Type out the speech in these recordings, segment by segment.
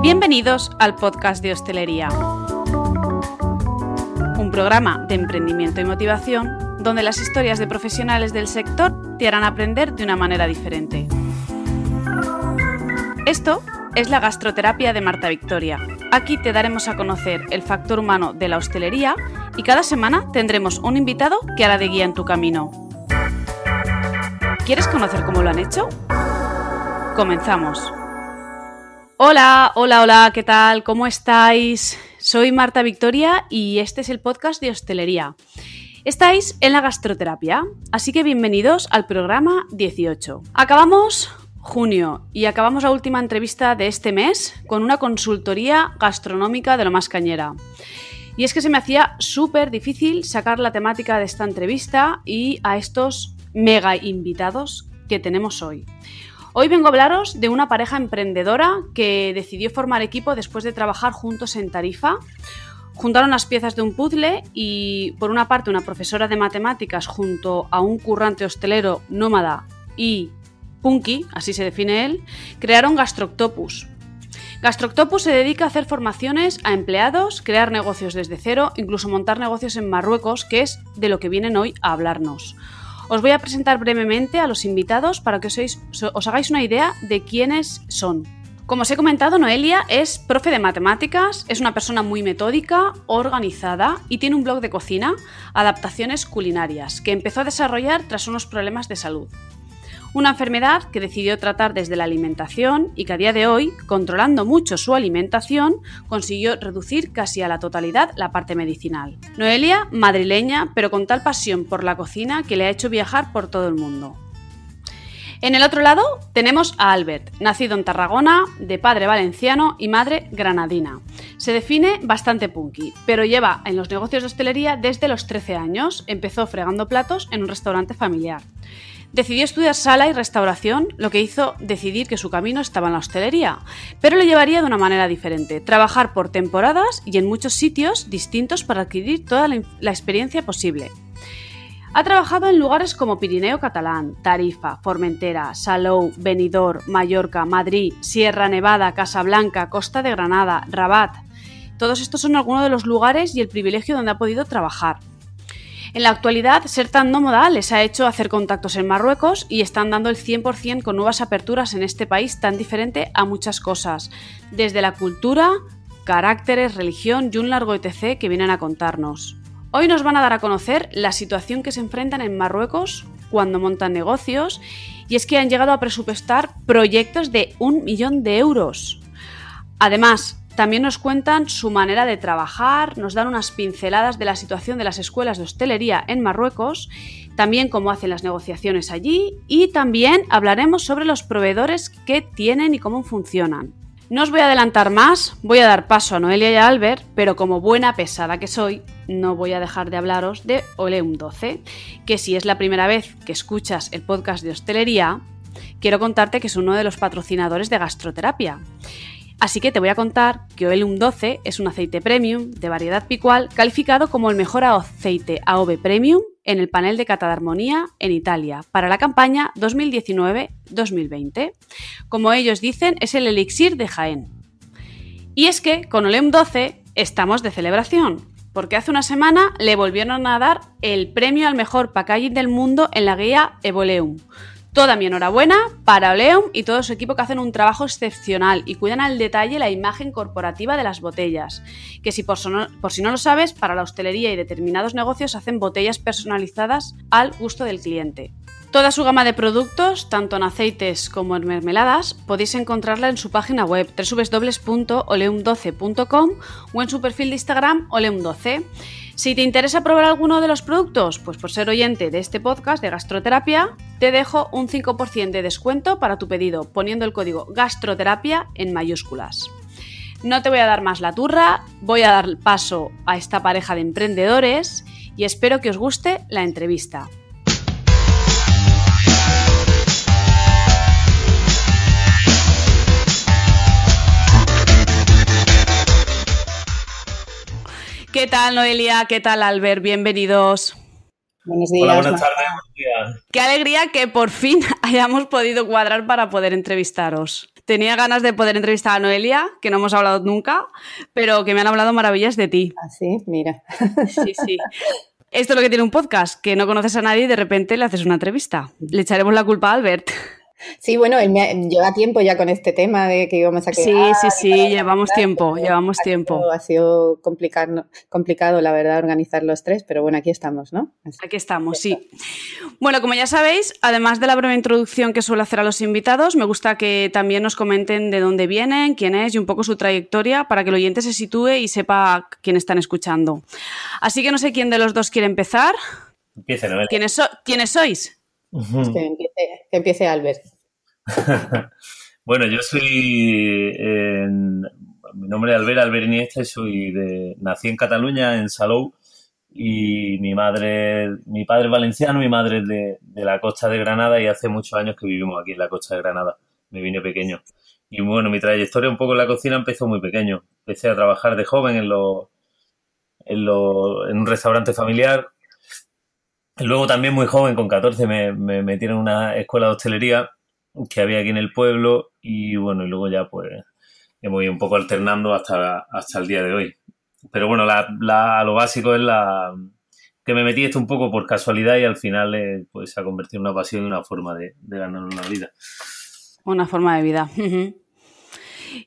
Bienvenidos al podcast de Hostelería, un programa de emprendimiento y motivación donde las historias de profesionales del sector te harán aprender de una manera diferente. Esto es la gastroterapia de Marta Victoria. Aquí te daremos a conocer el factor humano de la hostelería y cada semana tendremos un invitado que hará de guía en tu camino. ¿Quieres conocer cómo lo han hecho? Comenzamos. Hola, hola, hola, ¿qué tal? ¿Cómo estáis? Soy Marta Victoria y este es el podcast de hostelería. Estáis en la gastroterapia, así que bienvenidos al programa 18. Acabamos junio y acabamos la última entrevista de este mes con una consultoría gastronómica de lo más cañera. Y es que se me hacía súper difícil sacar la temática de esta entrevista y a estos mega invitados que tenemos hoy. Hoy vengo a hablaros de una pareja emprendedora que decidió formar equipo después de trabajar juntos en Tarifa. Juntaron las piezas de un puzzle y, por una parte, una profesora de matemáticas junto a un currante hostelero nómada y punky, así se define él, crearon Gastroctopus. Gastroctopus se dedica a hacer formaciones a empleados, crear negocios desde cero, incluso montar negocios en Marruecos, que es de lo que vienen hoy a hablarnos. Os voy a presentar brevemente a los invitados para que os, hagáis una idea de quiénes son. Como os he comentado, Noelia es profe de matemáticas, es una persona muy metódica, organizada y tiene un blog de cocina, adaptaciones culinarias, que empezó a desarrollar tras unos problemas de salud una enfermedad que decidió tratar desde la alimentación y que a día de hoy, controlando mucho su alimentación, consiguió reducir casi a la totalidad la parte medicinal. Noelia, madrileña, pero con tal pasión por la cocina que le ha hecho viajar por todo el mundo. En el otro lado tenemos a Albert, nacido en Tarragona, de padre valenciano y madre granadina. Se define bastante punky, pero lleva en los negocios de hostelería desde los 13 años. Empezó fregando platos en un restaurante familiar. Decidió estudiar sala y restauración, lo que hizo decidir que su camino estaba en la hostelería, pero lo llevaría de una manera diferente, trabajar por temporadas y en muchos sitios distintos para adquirir toda la, experiencia posible. Ha trabajado en lugares como Pirineo Catalán, Tarifa, Formentera, Salou, Benidorm, Mallorca, Madrid, Sierra Nevada, Casablanca, Costa de Granada, Rabat. Todos estos son algunos de los lugares y el privilegio donde ha podido trabajar. En la actualidad, ser tan nómada les ha hecho hacer contactos en Marruecos y están dando el 100% con nuevas aperturas en este país tan diferente a muchas cosas, desde la cultura, caracteres, religión y un largo etc. que vienen a contarnos. Hoy nos van a dar a conocer la situación que se enfrentan en Marruecos cuando montan negocios y es que han llegado a presupuestar proyectos de un millón de euros. Además, también nos cuentan su manera de trabajar, nos dan unas pinceladas de la situación de las escuelas de hostelería en Marruecos, también cómo hacen las negociaciones allí y también hablaremos sobre los proveedores que tienen y cómo funcionan. No os voy a adelantar más, voy a dar paso a Noelia y a Albert, pero como buena pesada que soy, no voy a dejar de hablaros de Oleum 12, que si es la primera vez que escuchas el podcast de hostelería, quiero contarte que es uno de los patrocinadores de gastroterapia. Así que te voy a contar que Oelum 12 es un aceite premium de variedad picual calificado como el mejor aceite AOV Premium en el panel de cata de armonía en Italia para la campaña 2019-2020. Como ellos dicen, es el elixir de Jaén. Y es que con Oleum 12 estamos de celebración, porque hace una semana le volvieron a dar el premio al mejor packaging del mundo en la guía Evoleum Toda mi enhorabuena para Oleum y todo su equipo que hacen un trabajo excepcional y cuidan al detalle la imagen corporativa de las botellas. Que si por, si no lo sabes, para la hostelería y determinados negocios hacen botellas personalizadas al gusto del cliente. Toda su gama de productos, tanto en aceites como en mermeladas, podéis encontrarla en su página web www.oleum12.com o en su perfil de Instagram oleum12. Si te interesa probar alguno de los productos, pues por ser oyente de este podcast de gastroterapia, te dejo un 5% de descuento para tu pedido poniendo el código gastroterapia en mayúsculas. No te voy a dar más la turra, voy a dar paso a esta pareja de emprendedores y espero que os guste la entrevista. ¿Qué tal, Noelia? ¿Qué tal, Albert? Bienvenidos. Buenos días. Hola, buenas tardes. Buenos días. Qué alegría que por fin hayamos podido cuadrar para poder entrevistaros. tenía ganas de poder entrevistar a Noelia, que no hemos hablado nunca, pero que me han hablado maravillas de ti. Ah, sí, mira. Sí, sí. Esto es lo que tiene un podcast, que no conoces a nadie y de repente le haces una entrevista. Le echaremos la culpa a Albert. Sí, bueno, él me, lleva tiempo ya con este tema de que íbamos a quedar. Sí, sí, sí, llevamos tiempo, llevamos tiempo. ha sido complicado, complicado, la verdad, organizar los tres, pero bueno, aquí estamos, ¿no? aquí estamos, sí. Bueno, como ya sabéis, además de la breve introducción que suelo hacer a los invitados, me gusta que también nos comenten de dónde vienen, quién es y un poco su trayectoria para que el oyente se sitúe y sepa quién están escuchando. Así que no sé quién de los dos quiere empezar. Empiece, ¿no? ¿Quiénes, ¿Quiénes sois? Que, empiece, que empiece Albert. bueno, yo soy. mi nombre es Albert Albert Iniesta y soy de. Nací en Cataluña, en Salou, y mi madre. Mi padre es valenciano, mi madre es de, la costa de Granada, y hace muchos años que vivimos aquí en la costa de Granada. Me vine pequeño. Y bueno, mi trayectoria un poco en la cocina empezó muy pequeño. Empecé a trabajar de joven en, lo, en, lo, en un restaurante familiar Luego también muy joven, con 14, me, me metieron en una escuela de hostelería que había aquí en el pueblo y bueno, y luego ya pues hemos ido un poco alternando hasta, hasta el día de hoy. Pero bueno, la, lo básico es la que me metí esto un poco por casualidad y al final eh, pues se ha convertido en una pasión y una forma de, ganar una vida. Una forma de vida.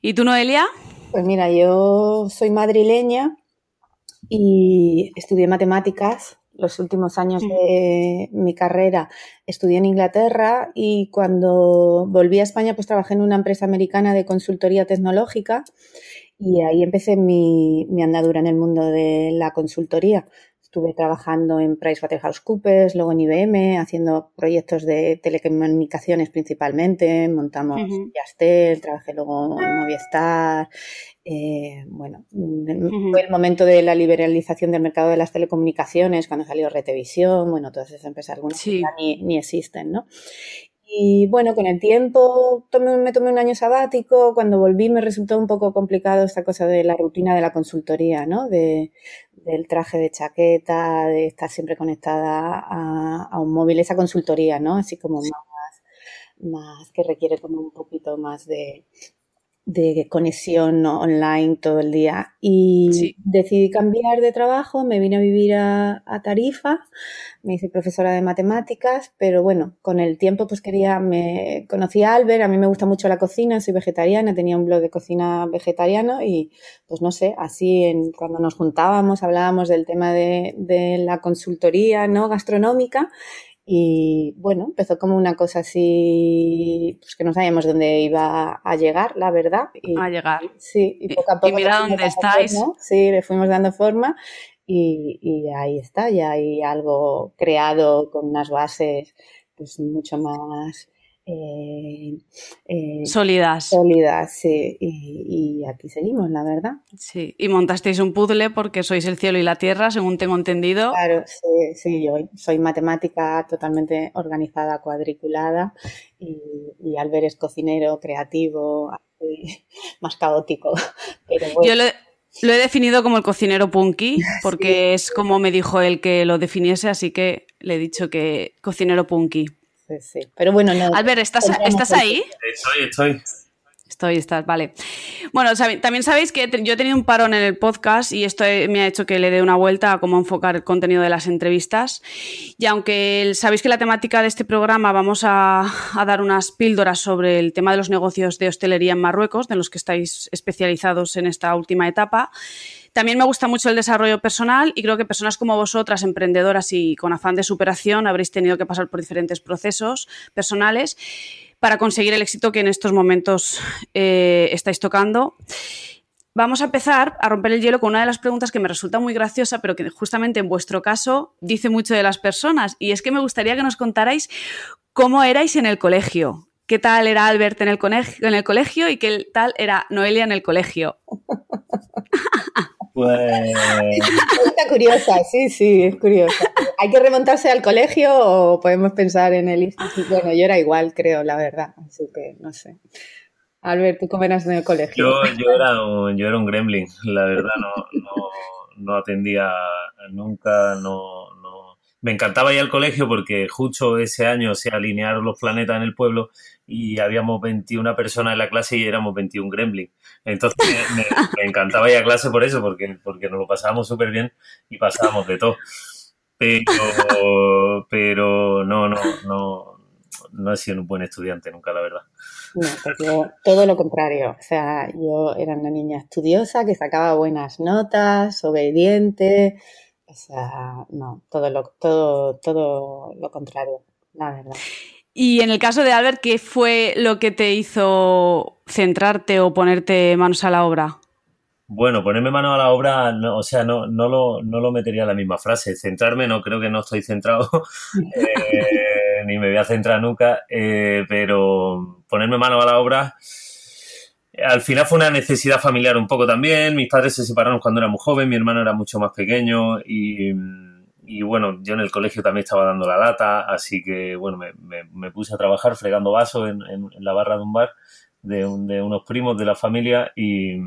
¿Y tú, Noelia? Pues mira, yo soy madrileña y estudié matemáticas los últimos años de mi carrera estudié en Inglaterra y cuando volví a España pues trabajé en una empresa americana de consultoría tecnológica y ahí empecé mi, mi andadura en el mundo de la consultoría. Estuve trabajando en PricewaterhouseCoopers, luego en IBM, haciendo proyectos de telecomunicaciones principalmente. Montamos Yastel, trabajé luego en Movistar, eh, bueno, fue el momento de la liberalización del mercado de las telecomunicaciones, cuando salió Retevisión, bueno, todas esas empresas, algunas ya ni, ni, existen, ¿no? Y bueno, con el tiempo tomé, me tomé un año sabático, cuando volví me resultó un poco complicado esta cosa de la rutina de la consultoría, ¿no? De, del traje de chaqueta, de estar siempre conectada a, a un móvil, esa consultoría, ¿no? Así como más, más que requiere como un poquito más de, de conexión online todo el día. Y decidí cambiar de trabajo, me vine a vivir a, Tarifa, me hice profesora de matemáticas, pero bueno, con el tiempo pues quería, me conocí a Albert, a mí me gusta mucho la cocina, soy vegetariana, tenía un blog de cocina vegetariano y pues no sé, así en, cuando nos juntábamos hablábamos del tema de, de la consultoría no gastronómica y bueno, empezó como una cosa así, pues que no sabíamos dónde iba a llegar, la verdad. Y, a llegar. Sí, y poco a poco. Y mira dónde estáis. Sí, le fuimos dando forma y, y, ahí está, ya hay algo creado con unas bases pues mucho más eh, eh, sólidas. Sólidas, sí. Y, aquí seguimos, la verdad. Sí, y montasteis un puzzle porque sois el cielo y la tierra, según tengo entendido. Claro, sí, sí yo soy matemática totalmente organizada, cuadriculada, y, y Albert es cocinero, creativo, más caótico. Pero Yo lo, he definido como el cocinero punky, porque es como me dijo él que lo definiese, así que le he dicho que cocinero punky sí, Pero bueno, no. Albert, ¿estás, ¿estás ahí? Estoy, estoy. Estoy, estás, vale. Bueno, también sabéis que yo he tenido un parón en el podcast y esto me ha hecho que le dé una vuelta a cómo enfocar el contenido de las entrevistas. Y aunque sabéis que la temática de este programa vamos a, a, dar unas píldoras sobre el tema de los negocios de hostelería en Marruecos, de los que estáis especializados en esta última etapa, también me gusta mucho el desarrollo personal y creo que personas como vosotras, emprendedoras y con afán de superación, habréis tenido que pasar por diferentes procesos personales para conseguir el éxito que en estos momentos eh, estáis tocando. Vamos a empezar a romper el hielo con una de las preguntas que me resulta muy graciosa, pero que justamente en vuestro caso dice mucho de las personas. Y es que me gustaría que nos contarais cómo erais en el colegio. ¿Qué tal era Albert en el, en el colegio y qué tal era Noelia en el colegio? Pues... Pregunta curiosa, sí, sí, es curiosa. ¿Hay que remontarse al colegio o podemos pensar en el instituto? Bueno, yo era igual, creo, la verdad, así que no sé. Albert, ¿tú cómo eras en el colegio? Yo, yo, era, un, yo era un gremlin, la verdad, no, no, no atendía nunca, no, no, me encantaba ir al colegio porque justo ese año se alinearon los planetas en el pueblo y habíamos 21 personas en la clase y éramos 21 gremlins. Entonces me, encantaba ir a clase por eso, porque, porque nos lo pasábamos súper bien y pasábamos de todo. Pero, pero no, no, no, no he sido un buen estudiante nunca, la verdad. No, pues todo lo contrario. O sea, yo era una niña estudiosa que sacaba buenas notas, obediente. O sea, no, todo lo, todo, todo lo contrario, la verdad. Y en el caso de Albert, ¿qué fue lo que te hizo centrarte o ponerte manos a la obra? Bueno, ponerme manos a la obra, o sea, no, no, lo, no lo metería en la misma frase. Centrarme, no creo que no estoy centrado. eh, ni me voy a centrar nunca, eh, pero ponerme mano a la obra. Al final fue una necesidad familiar un poco también. Mis padres se separaron cuando era muy joven, mi hermano era mucho más pequeño y, bueno, yo en el colegio también estaba dando la lata, así que bueno, me, puse a trabajar fregando vasos en, la barra de un bar de, de unos primos de la familia y,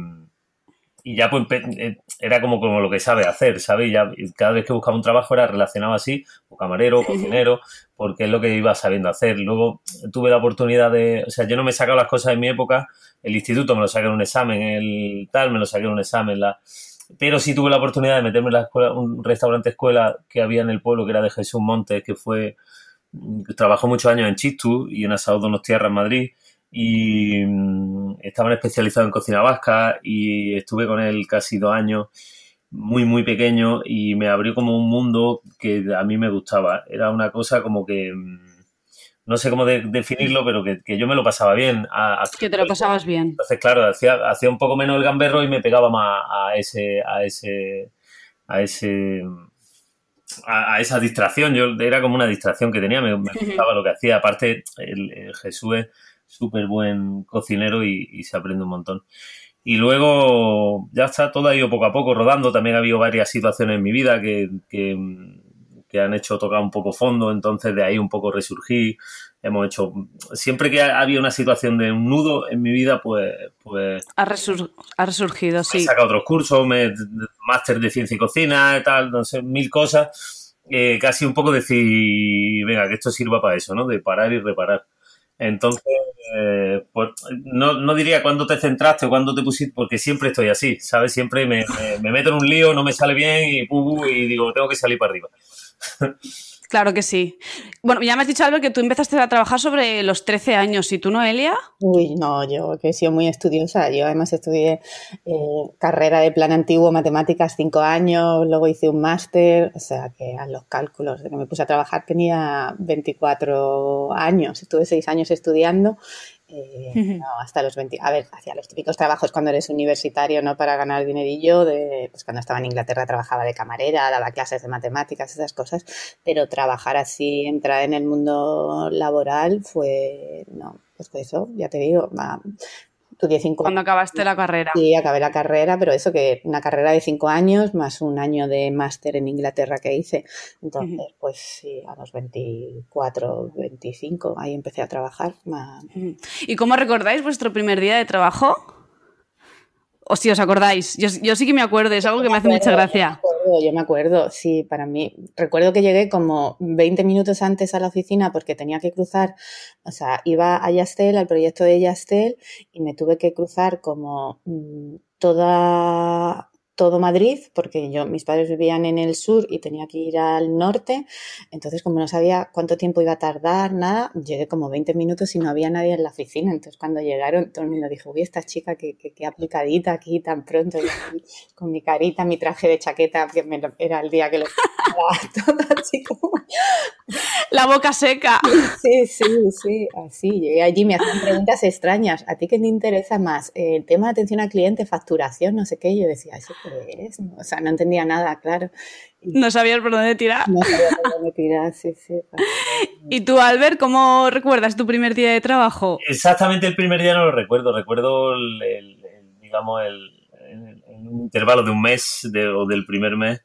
y ya pues eh, era como, como lo que sabe hacer, ¿sabes? Ya cada vez que buscaba un trabajo era relacionado así, o camarero, o cocinero, porque es lo que iba sabiendo hacer. Luego tuve la oportunidad de, o sea, yo no me he sacado las cosas en mi época, el instituto me lo saqué en un examen, el tal me lo saqué en un examen, la, pero sí tuve la oportunidad de meterme en la escuela, un restaurante escuela que había en el pueblo, que era de Jesús Montes, que fue, trabajó muchos años en Chistu y en Asado Donos Tierra en Madrid y mm, estaban especializados en cocina vasca y estuve con él casi dos años, muy, muy pequeño y me abrió como un mundo que a mí me gustaba. Era una cosa como que, mm, no sé cómo definirlo, pero que, yo me lo pasaba bien. que te lo pasabas bien. Entonces, claro, hacía, hacía un poco menos el gamberro y me pegaba más a ese, a ese, a ese, a, esa distracción. Yo era como una distracción que tenía, me, gustaba lo que hacía. Aparte, el Jesús súper buen cocinero y, se aprende un montón. Y luego ya está, todo ha ido poco a poco rodando. También ha habido varias situaciones en mi vida que, que, han hecho tocar un poco fondo, entonces de ahí un poco resurgí. Hemos hecho, siempre que había una situación de un nudo en mi vida, pues... pues ha, resurgido, sí. He sacado otros cursos, me, máster de ciencia y cocina, tal, no sé, mil cosas. Eh, casi un poco decir, venga, que esto sirva para eso, ¿no? De parar y reparar. Entonces, eh, pues, no, no, diría cuándo te centraste o cuándo te pusiste, porque siempre estoy así, ¿sabes? Siempre me, me, meto en un lío, no me sale bien y, y digo, tengo que salir para arriba. Claro que sí. Bueno, ya me has dicho, Albert, que tú empezaste a trabajar sobre los 13 años. ¿Y tú, Noelia? Uy, no, yo que he sido muy estudiosa. Yo además estudié eh, carrera de plan antiguo, matemáticas, 5 años, luego hice un máster, o sea que a los cálculos de que me puse a trabajar tenía 24 años. Estuve 6 años estudiando eh, no, hasta los 20. A ver, hacía los típicos trabajos cuando eres universitario, ¿no? Para ganar dinerillo. De, pues cuando estaba en Inglaterra trabajaba de camarera, daba clases de matemáticas, esas cosas. Pero trabajar así, entrar en el mundo laboral fue, no, pues fue eso, ya te digo, Estudié cinco Cuando acabaste la carrera. Sí, acabé la carrera, pero eso que una carrera de cinco años más un año de máster en Inglaterra que hice. Entonces, pues sí, a los 24, 25, ahí empecé a trabajar. ¿Y cómo recordáis vuestro primer día de trabajo? O si os acordáis, yo, yo, sí que me acuerdo, es algo que me hace mucha gracia. yo me acuerdo, sí, para mí. Recuerdo que llegué como 20 minutos antes a la oficina porque tenía que cruzar, o sea, iba a Yastel, al proyecto de Yastel, y me tuve que cruzar como mm, toda todo Madrid, porque yo, mis padres vivían en el sur y tenía que ir al norte, entonces como no sabía cuánto tiempo iba a tardar, nada, llegué como 20 minutos y no había nadie en la oficina, entonces cuando llegaron todo el mundo dijo, uy, esta chica que, que, aplicadita aquí tan pronto, con mi carita, mi traje de chaqueta, que era el día que lo La boca seca. Sí, sí, sí, así, llegué allí, me hacían preguntas extrañas, ¿a ti qué te interesa más? El tema de atención al cliente, facturación, no sé qué, yo decía, eso o sea, no entendía nada, claro. no sabías por dónde tirar. No sabía por dónde tirar, sí, sí. ¿Y tú, Albert, cómo recuerdas tu primer día de trabajo? Exactamente el primer día no lo recuerdo, recuerdo el, digamos, el, un intervalo de un mes o del primer mes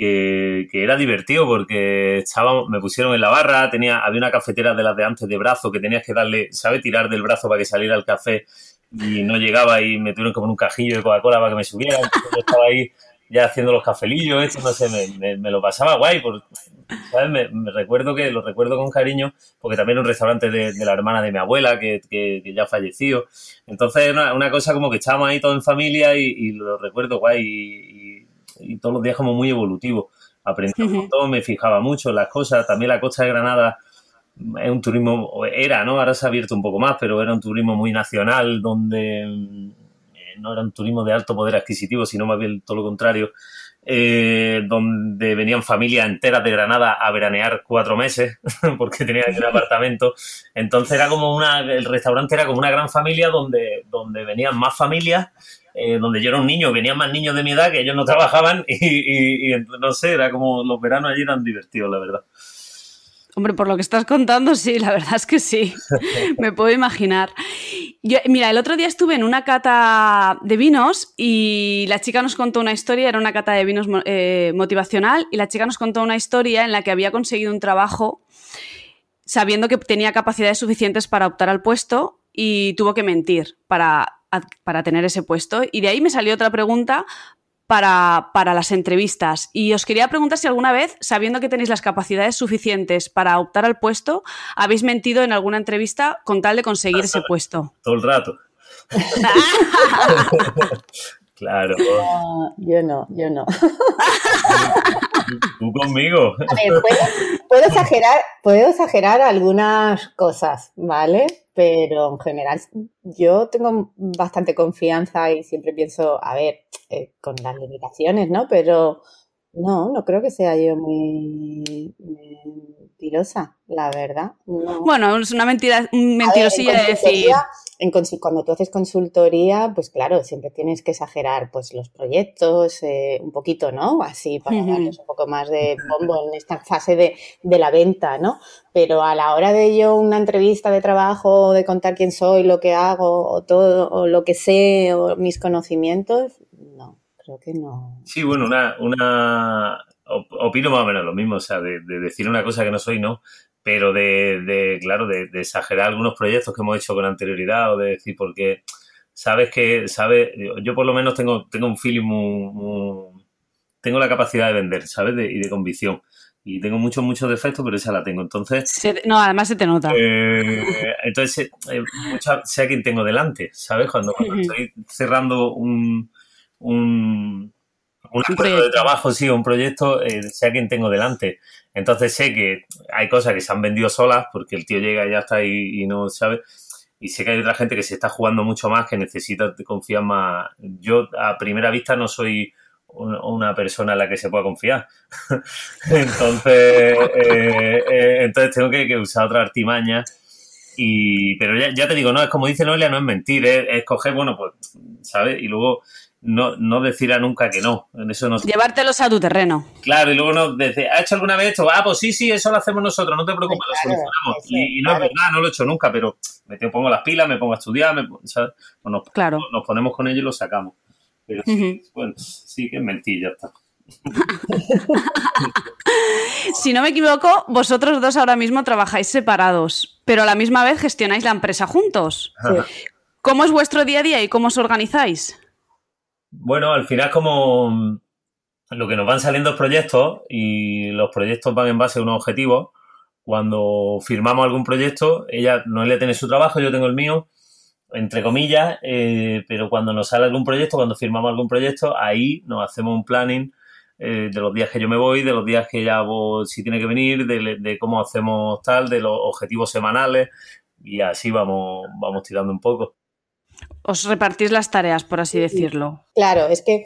que, era divertido porque estaba, me pusieron en la barra, tenía, había una cafetera de las de antes de brazo que tenías que darle, ¿sabes? Tirar del brazo para que saliera el café y no llegaba y me tuvieron como un cajillo de Coca-Cola para que me subiera. yo estaba ahí ya haciendo los cafelillos, esto, no sé, me, me, lo pasaba guay, por, ¿sabes? Me, recuerdo que lo recuerdo con cariño, porque también era un restaurante de, la hermana de mi abuela, que, ya falleció. Entonces, una, cosa como que estábamos ahí todos en familia y, lo recuerdo guay y, todos los días como muy evolutivo. Aprendí un montón, me fijaba mucho en las cosas. También la costa de Granada es un turismo, era, ¿no? Ahora se ha abierto un poco más, pero era un turismo muy nacional, donde eh, no era un turismo de alto poder adquisitivo, sino más bien todo lo contrario, eh, donde venían familias enteras de Granada a veranear cuatro meses, porque tenían el apartamento. Entonces era como una, el restaurante era como una gran familia donde, donde venían más familias eh, donde yo era un niño, venían más niños de mi edad que ellos no trabajaban y, no sé, era como los veranos allí eran divertidos, la verdad. Hombre, por lo que estás contando, sí, la verdad es que sí. Me puedo imaginar. mira, el otro día estuve en una cata de vinos y la chica nos contó una historia, era una cata de vinos eh, motivacional, y la chica nos contó una historia en la que había conseguido un trabajo sabiendo que tenía capacidades suficientes para optar al puesto y tuvo que mentir para, para tener ese puesto. Y de ahí me salió otra pregunta para, las entrevistas. Y os quería preguntar si alguna vez, sabiendo que tenéis las capacidades suficientes para optar al puesto, habéis mentido en alguna entrevista con tal de conseguir ese puesto. Todo el rato. claro. yo no, yo no. Tú conmigo. puedo, exagerar, puedo exagerar algunas cosas, ¿vale? Pero en general yo tengo bastante confianza y siempre pienso, a ver, eh, con las limitaciones, ¿no? Pero no, no creo que sea yo muy, mentirosa, la verdad. Bueno, es una mentira, mentirosilla de decir. En, cuando tú haces consultoría, pues claro, siempre tienes que exagerar pues los proyectos, eh, un poquito, ¿no? Así para darles un poco más de bombo en esta fase de, de, la venta, ¿no? Pero a la hora de yo una entrevista de trabajo, de contar quién soy, lo que hago, o todo, o lo que sé, o mis conocimientos, que no. Sí, bueno, una, una opino más o menos lo mismo, o sea, de, decir una cosa que no soy, no, pero de, claro, de, exagerar algunos proyectos que hemos hecho con anterioridad o de decir, porque sabes que, sabes, yo por lo menos tengo, tengo un feeling muy, tengo la capacidad de vender, ¿sabes? y de convicción. Y tengo muchos, muchos defectos, pero esa la tengo. Entonces. no, además se te nota. Eh, entonces, eh, sé a quién tengo delante, ¿sabes? Cuando, cuando estoy cerrando un, un, un acuerdo de trabajo, sí, un proyecto, eh, sea quien tengo delante. Entonces sé que hay cosas que se han vendido solas porque el tío llega y ya está y, y no sabe. Y sé que hay otra gente que se está jugando mucho más, que necesita confiar más. Yo a primera vista no soy una persona en la que se pueda confiar. entonces, eh, eh, entonces tengo que, usar otra artimaña. Y, pero ya, ya, te digo, no, es como dice Noelia, no es mentir, es, es coger, bueno, pues, ¿sabes? Y luego no, no decir a nunca que no. En eso no... Llevártelos a tu terreno. Claro, y luego no decir, ¿ha hecho alguna vez esto? Ah, pues sí, sí, eso lo hacemos nosotros, no te preocupes, lo solucionamos. y, no es verdad, no lo he hecho nunca, pero me pongo las pilas, me pongo a estudiar, me, pues nos, claro. nos ponemos con ello y lo sacamos. Pero bueno, sí que es mentira, ya está. si no me equivoco, vosotros dos ahora mismo trabajáis separados, pero a la misma vez gestionáis la empresa juntos. ¿Cómo es vuestro día a día y cómo os organizáis? Bueno, al final como lo que nos van saliendo proyectos y los proyectos van en base a unos objetivos, cuando firmamos algún proyecto, ella no le tiene su trabajo, yo tengo el mío, entre comillas, eh, pero cuando nos sale algún proyecto, cuando firmamos algún proyecto, ahí nos hacemos un planning eh, de los días que yo me voy, de los días que ella si tiene que venir, de, de, cómo hacemos tal, de los objetivos semanales y así vamos, vamos tirando un poco. Os repartís las tareas, por así decirlo. Claro, es que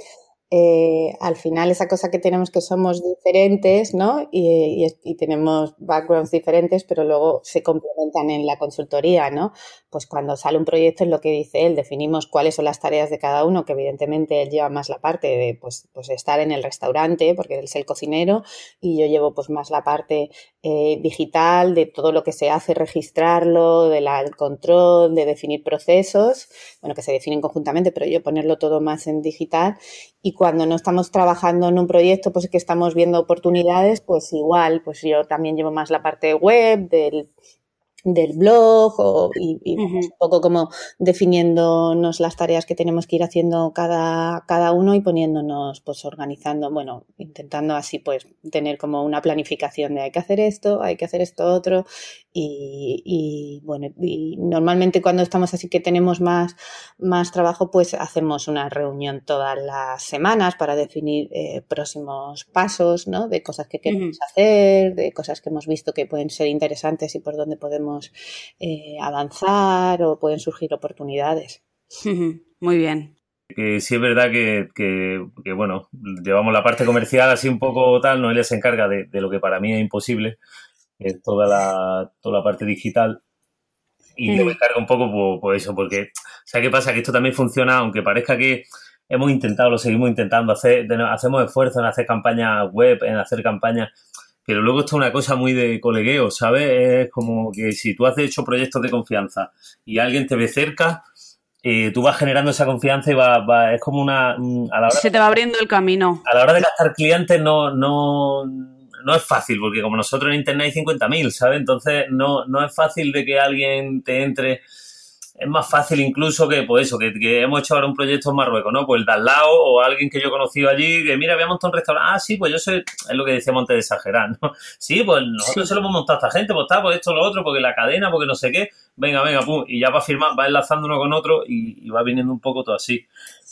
eh, al final esa cosa que tenemos que somos diferentes, ¿no? Y, tenemos backgrounds diferentes, pero luego se complementan en la consultoría, ¿no? Pues cuando sale un proyecto es lo que dice él, definimos cuáles son las tareas de cada uno, que evidentemente él lleva más la parte de pues, pues estar en el restaurante, porque él es el cocinero, y yo llevo pues más la parte eh, digital, de todo lo que se hace, registrarlo, del control, de definir procesos, bueno, que se definen conjuntamente, pero yo ponerlo todo más en digital y cuando no estamos trabajando en un proyecto, pues que estamos viendo oportunidades, pues igual, pues yo también llevo más la parte web, del, del blog o, y, un poco como definiéndonos las tareas que tenemos que ir haciendo cada, cada uno y poniéndonos, pues organizando, bueno, intentando así pues tener como una planificación de hay que hacer esto, hay que hacer esto otro. Y, y bueno, y normalmente cuando estamos así que tenemos más, más trabajo, pues hacemos una reunión todas las semanas para definir eh, próximos pasos, ¿no? De cosas que queremos hacer, de cosas que hemos visto que pueden ser interesantes y por dónde podemos eh, avanzar o pueden surgir oportunidades. Muy bien. Que sí es verdad que, que, bueno, llevamos la parte comercial así un poco tal, Noelia se encarga de, de lo que para mí es imposible, es toda la, toda la parte digital. Y yo me encargo un poco por, eso, porque, ¿sabes qué pasa? Que esto también funciona, aunque parezca que hemos intentado, lo seguimos intentando, hacer, hacemos esfuerzo en hacer campañas web, en hacer campañas, pero luego esto es una cosa muy de colegueo, ¿sabes? Es como que si tú has hecho proyectos de confianza y alguien te ve cerca, eh, tú vas generando esa confianza y va, es como una... Mm, a la hora Se te va abriendo el camino. A la hora de gastar clientes no, no, no es fácil, porque como nosotros en Internet hay 50.000, ¿sabes? Entonces no, no es fácil de que alguien te entre es más fácil incluso que, pues eso, que, hemos hecho ahora un proyecto en Marruecos, ¿no? Pues el de al lado o alguien que yo he conocido allí, que mira, había montado un restaurante. Ah, sí, pues yo sé, es lo que decíamos antes de exagerar, ¿no? Sí, pues nosotros se lo hemos montado a esta gente, pues está, pues esto, lo otro, porque la cadena, porque no sé qué. Venga, venga, pum, y ya va firmar, va enlazando uno con otro y, va viniendo un poco todo así.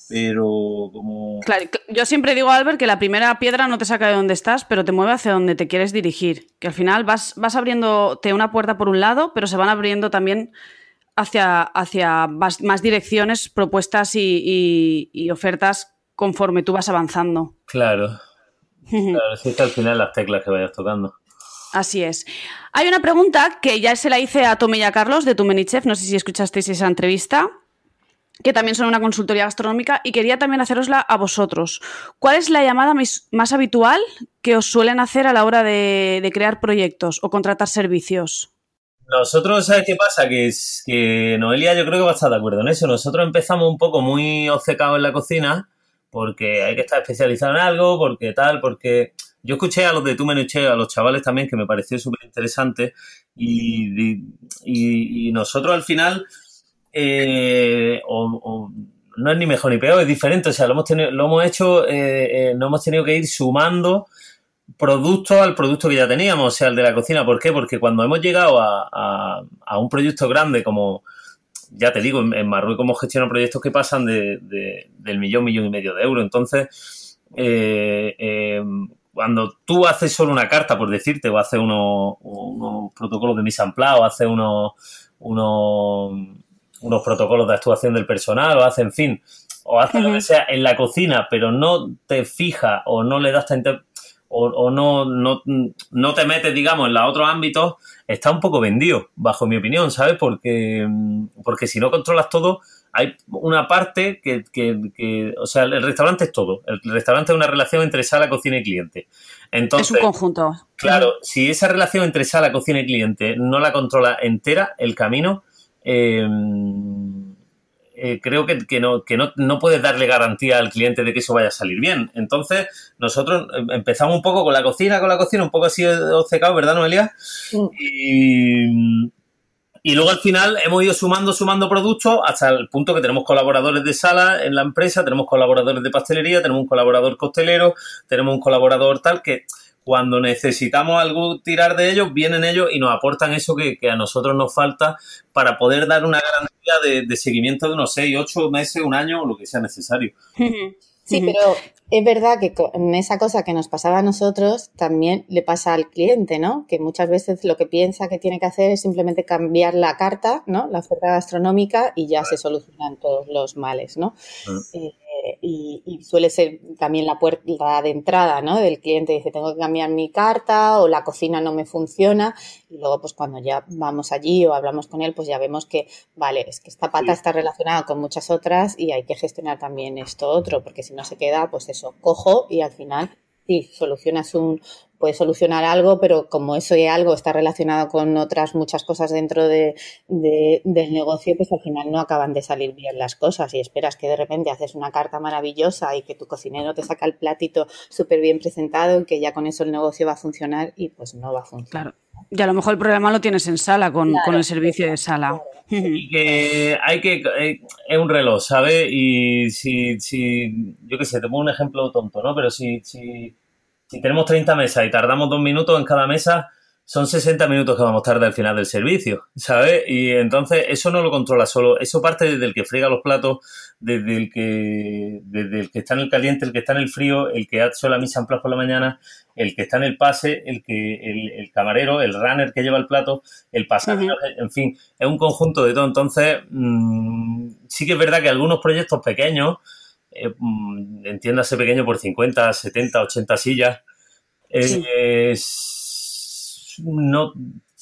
Pero como... Claro, yo siempre digo, Albert, que la primera piedra no te saca de donde estás, pero te mueve hacia donde te quieres dirigir. Que al final vas, vas abriéndote una puerta por un lado, pero se van abriendo también hacia, hacia más, direcciones, propuestas y, ofertas conforme tú vas avanzando. Claro. Claro, es que al final las teclas que vayas tocando. Así es. Hay una pregunta que ya se la hice a Tomé y a Carlos de Tumenichef, no sé si escuchasteis esa entrevista, que también son una consultoría gastronómica, y quería también hacerosla a vosotros. ¿Cuál es la llamada más, habitual que os suelen hacer a la hora de crear proyectos o contratar servicios? Nosotros, ¿sabes qué pasa? Que, que Noelia yo creo que va a estar de acuerdo en eso. Nosotros empezamos un poco muy obcecados en la cocina porque hay que estar especializado en algo, porque tal, porque yo escuché a los de Tu Menuche, a los chavales también, que me pareció súper interesante y, y, nosotros al final eh, no es ni mejor ni peor, es diferente, o sea, lo hemos, tenido, lo hemos hecho, eh, eh, no hemos tenido que ir sumando producto al producto que ya teníamos, o sea, el de la cocina. ¿Por qué? Porque cuando hemos llegado a, un proyecto grande como, ya te digo, en, Marruecos hemos gestionado proyectos que pasan de, del millón, millón y medio de euros. Entonces, eh, eh, cuando tú haces solo una carta, por decirte, o haces unos, protocolos de mise en place, o haces unos, unos, protocolos de actuación del personal, o haces, en fin, o haces lo que sea en la cocina, pero no te fija o no le das tanta o, no, no, no, te metes, digamos, en los otros ámbitos, está un poco vendido, bajo mi opinión, ¿sabes? Porque, porque si no controlas todo, hay una parte que, que, o sea, el restaurante es todo. El restaurante es una relación entre sala, cocina y cliente. Entonces, es un conjunto. Claro, si esa relación entre sala, cocina y cliente no la controla entera, el camino, eh, eh, creo que, no, que no, no, puedes darle garantía al cliente de que eso vaya a salir bien. Entonces, nosotros em, empezamos un poco con la cocina, con la cocina, un poco así obcecado, ¿verdad, Noelia? Y, y luego al final hemos ido sumando, sumando productos hasta el punto que tenemos colaboradores de sala en la empresa, tenemos colaboradores de pastelería, tenemos un colaborador costelero, tenemos un colaborador tal que cuando necesitamos algo tirar de ellos, vienen ellos y nos aportan eso que, a nosotros nos falta para poder dar una garantía de, seguimiento de unos 6, 8 meses, un año o lo que sea necesario. Sí, pero es verdad que en esa cosa que nos pasaba a nosotros también le pasa al cliente, ¿no? Que muchas veces lo que piensa que tiene que hacer es simplemente cambiar la carta, ¿no? La oferta gastronómica y ya se solucionan todos los males, ¿no? Eh, y, suele ser también la puerta de entrada, ¿no? Del cliente dice, tengo que cambiar mi carta o la cocina no me funciona y luego pues cuando ya vamos allí o hablamos con él, pues ya vemos que, vale, es que esta pata está relacionada con muchas otras y hay que gestionar también esto otro, porque si no se queda, pues eso, cojo y al final sí, solucionas un, puedes solucionar algo, pero como eso y algo está relacionado con otras muchas cosas dentro de, del negocio, pues al final no acaban de salir bien las cosas y esperas que de repente haces una carta maravillosa y que tu cocinero te saca el platito súper bien presentado y que ya con eso el negocio va a funcionar y pues no va a funcionar. Y a lo mejor el problema lo tienes en sala, con, el servicio de sala. Y que hay que. Eh, es un reloj, ¿sabes? Y si, si. Yo qué sé, te pongo un ejemplo tonto, ¿no? Pero si, si, si tenemos 30 mesas y tardamos dos minutos en cada mesa, son 60 minutos que vamos tarde al final del servicio, ¿sabes? Y entonces eso no lo controla solo, eso parte desde el que friega los platos, desde el que, desde el que está en el caliente, el que está en el frío, el que ha hecho la misa en plazo por la mañana, el que está en el pase, el que, el, camarero, el runner que lleva el plato, el pasajero, en fin, es un conjunto de todo. Entonces, mm, sí que es verdad que algunos proyectos pequeños, eh, mm, entiéndase pequeño por 50, 70, 80 sillas, eh, no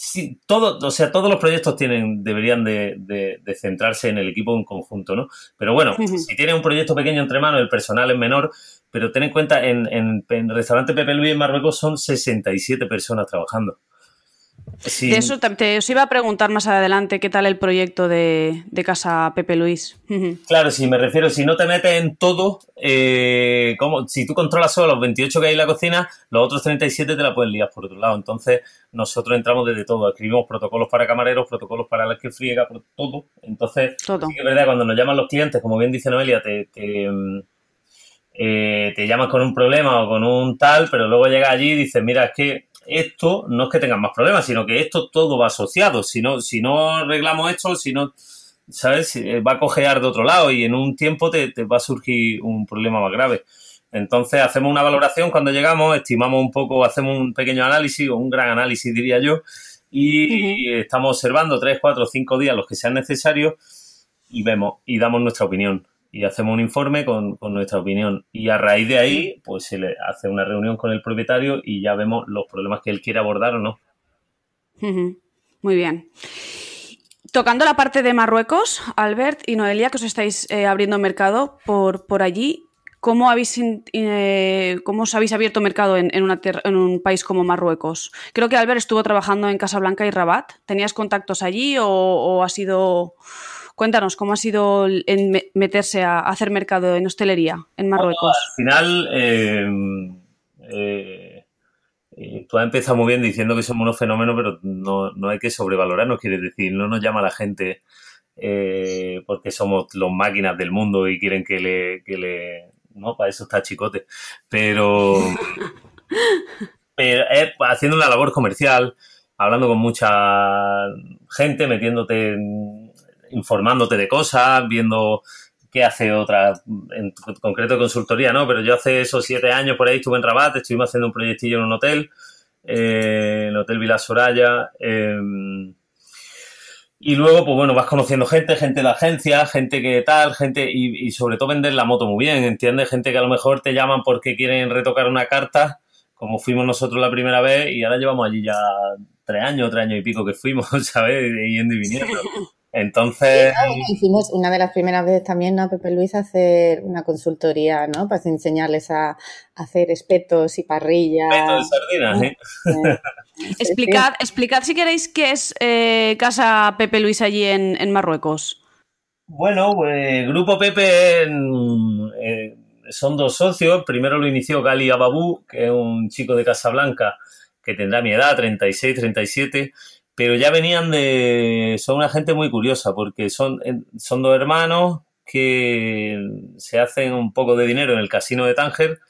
sí, todo, o sea, todos los proyectos tienen, deberían de, centrarse en el equipo en conjunto, ¿no? Pero bueno, si tiene un proyecto pequeño entre manos, el personal es menor, pero ten en cuenta, en, en, en el restaurante Pepe Luis en Marruecos son 67 personas trabajando. De eso te, os iba a preguntar más adelante qué tal el proyecto de, Casa Pepe Luis. Claro, si me refiero, si no te metes en todo, eh, como, si tú controlas solo los 28 que hay en la cocina, los otros 37 te la pueden liar por otro lado. Entonces, nosotros entramos desde todo. Escribimos protocolos para camareros, protocolos para las que friega, todo. Entonces, todo. sí que es verdad, cuando nos llaman los clientes, como bien dice Noelia, te, te, eh, te llaman con un problema o con un tal, pero luego llega allí y dices, mira, es que esto no es que tengan más problemas, sino que esto todo va asociado. Si no, si no arreglamos esto, si no, ¿sabes? Eh, va a cojear de otro lado y en un tiempo te, va a surgir un problema más grave. Entonces hacemos una valoración cuando llegamos, estimamos un poco, hacemos un pequeño análisis o un gran análisis, diría yo, y estamos observando tres, cuatro, cinco días los que sean necesarios y vemos y damos nuestra opinión y hacemos un informe con, nuestra opinión. Y a raíz de ahí, pues se le hace una reunión con el propietario y ya vemos los problemas que él quiere abordar o no. Muy bien. Tocando la parte de Marruecos, Albert y Noelia, que os estáis eh, abriendo mercado por, por allí, ¿cómo, habéis, eh, ¿cómo os habéis abierto mercado en, en, un país como Marruecos? Creo que Albert estuvo trabajando en Casablanca y Rabat. ¿Tenías contactos allí o ha sido Cuéntanos, ¿cómo ha sido en meterse a hacer mercado en hostelería en Marruecos? al final, eh, eh, eh, tú has empezado muy bien diciendo que somos unos fenómenos, pero no, hay que sobrevalorarnos, quiere decir, no nos llama la gente porque somos los máquinas del mundo y quieren que le, que le... No, para eso está chicote. Pero, pero haciendo una labor comercial, hablando con mucha gente, metiéndote en informándote de cosas, viendo qué hace otra, en concreto consultoría, ¿no? Pero yo hace esos siete años por ahí estuve en Rabat, estuvimos haciendo un proyectillo en un hotel, eh, en el Hotel Vila Soraya. Em, y luego, pues bueno, vas conociendo gente, gente de agencia, gente que tal, gente, y, y, sobre todo vender la moto muy bien, ¿entiendes? Gente que a lo mejor te llaman porque quieren retocar una carta, como fuimos nosotros la primera vez, y ahora llevamos allí ya tres años, tres años y pico que fuimos, ¿sabes? Yendo y viniendo. Entonces. hicimos una de las primeras veces también, ¿no? Pepe Luis, hacer una consultoría, ¿no? Para enseñarles a, hacer espetos y parrillas. Espetos y sardinas, ¿eh? explicad, explicad si queréis qué es eh, Casa Pepe Luis allí en, Marruecos. Bueno, pues Grupo Pepe eh, son dos socios. Primero lo inició Gali Ababú, que es un chico de Casablanca que tendrá mi edad, 36, 37 pero ya venían de... Son una gente muy curiosa porque son, son dos hermanos que se hacen un poco de dinero en el casino de Tánger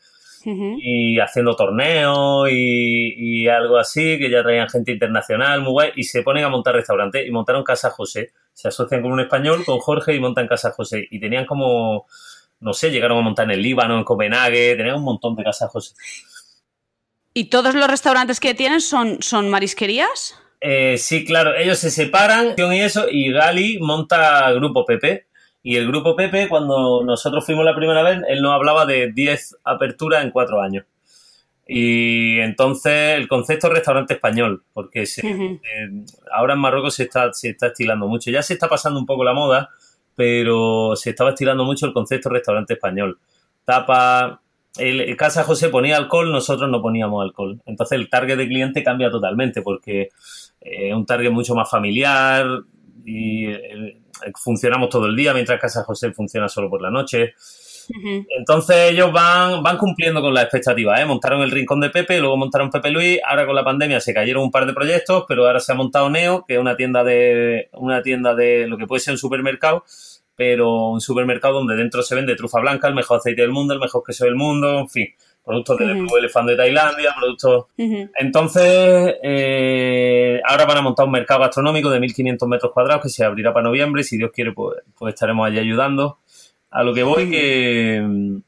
y haciendo torneos y, algo así, que ya traían gente internacional, muy guay, y se ponen a montar restaurantes y montaron Casa José. Se asocian con un español, con Jorge, y montan Casa José. Y tenían como, no sé, llegaron a montar en el Líbano, en Copenhague, tenían un montón de Casa José. ¿Y todos los restaurantes que tienen son, son marisquerías? Eh, sí, claro, ellos se separan y eso, y Gali monta Grupo Pepe. Y el Grupo Pepe, cuando nosotros fuimos la primera vez, él nos hablaba de 10 aperturas en 4 años. Y entonces el concepto restaurante español, porque eh, ahora en Marruecos se está, se está estilando mucho. Ya se está pasando un poco la moda, pero se estaba estilando mucho el concepto restaurante español. Tapa, el, Casa José ponía alcohol, nosotros no poníamos alcohol. Entonces el target de cliente cambia totalmente porque es un target mucho más familiar y eh, funcionamos todo el día mientras Casa José funciona solo por la noche. Entonces ellos van, van cumpliendo con las expectativas, ¿eh? Montaron el Rincón de Pepe, luego montaron Pepe Luis, ahora con la pandemia se cayeron un par de proyectos, pero ahora se ha montado Neo, que es una tienda de, una tienda de lo que puede ser un supermercado, pero un supermercado donde dentro se vende trufa blanca, el mejor aceite del mundo, el mejor queso del mundo, en fin, productos del elefante de Tailandia, productos... Entonces, eh, ahora van a montar un mercado gastronómico de 1.500 metros cuadrados que se abrirá para noviembre y si Dios quiere, pues, pues estaremos allí ayudando. A lo que voy que,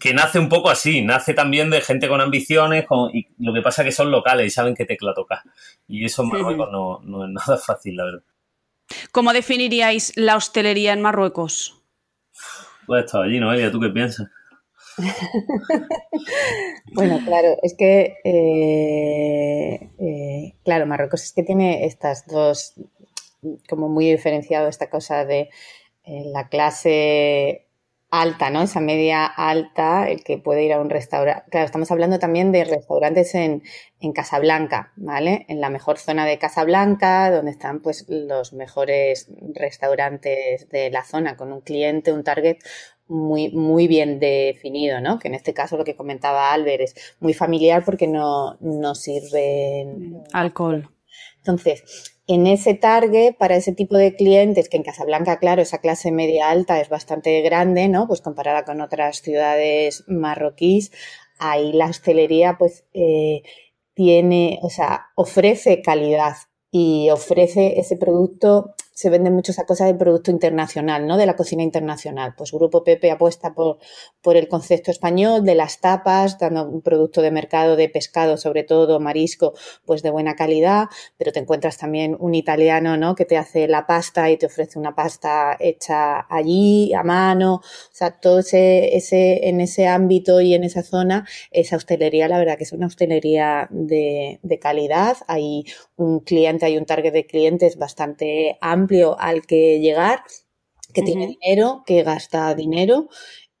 que nace un poco así, nace también de gente con ambiciones y lo que pasa es que son locales y saben qué tecla toca. Y eso en Marruecos no, no es nada fácil, la verdad. ¿Cómo definiríais la hostelería en Marruecos? Pues estado allí, Noelia, ¿tú qué piensas? bueno, claro, es que, eh, eh, claro, Marruecos es que tiene estas dos, como muy diferenciado esta cosa de eh, la clase alta, ¿no? Esa media alta, el que puede ir a un restaurante. Claro, estamos hablando también de restaurantes en, en Casablanca, ¿vale? En la mejor zona de Casablanca, donde están pues los mejores restaurantes de la zona, con un cliente, un target muy, muy bien definido, ¿no? Que en este caso lo que comentaba Albert es muy familiar porque no, no sirven alcohol. Entonces, en ese target, para ese tipo de clientes, que en Casablanca, claro, esa clase media alta es bastante grande, ¿no? Pues comparada con otras ciudades marroquíes, ahí la hostelería, pues, eh, tiene, o sea, ofrece calidad y ofrece ese producto se vende mucho esa cosa del producto internacional, ¿no? De la cocina internacional. Pues Grupo Pepe apuesta por, por el concepto español de las tapas, dando un producto de mercado de pescado, sobre todo marisco, pues de buena calidad, pero te encuentras también un italiano, ¿no? Que te hace la pasta y te ofrece una pasta hecha allí, a mano. O sea, todo ese, ese, en ese ámbito y en esa zona, esa hostelería, la verdad que es una hostelería de, de calidad. Hay un cliente, hay un target de clientes bastante amplio al que llegar, que tiene dinero, que gasta dinero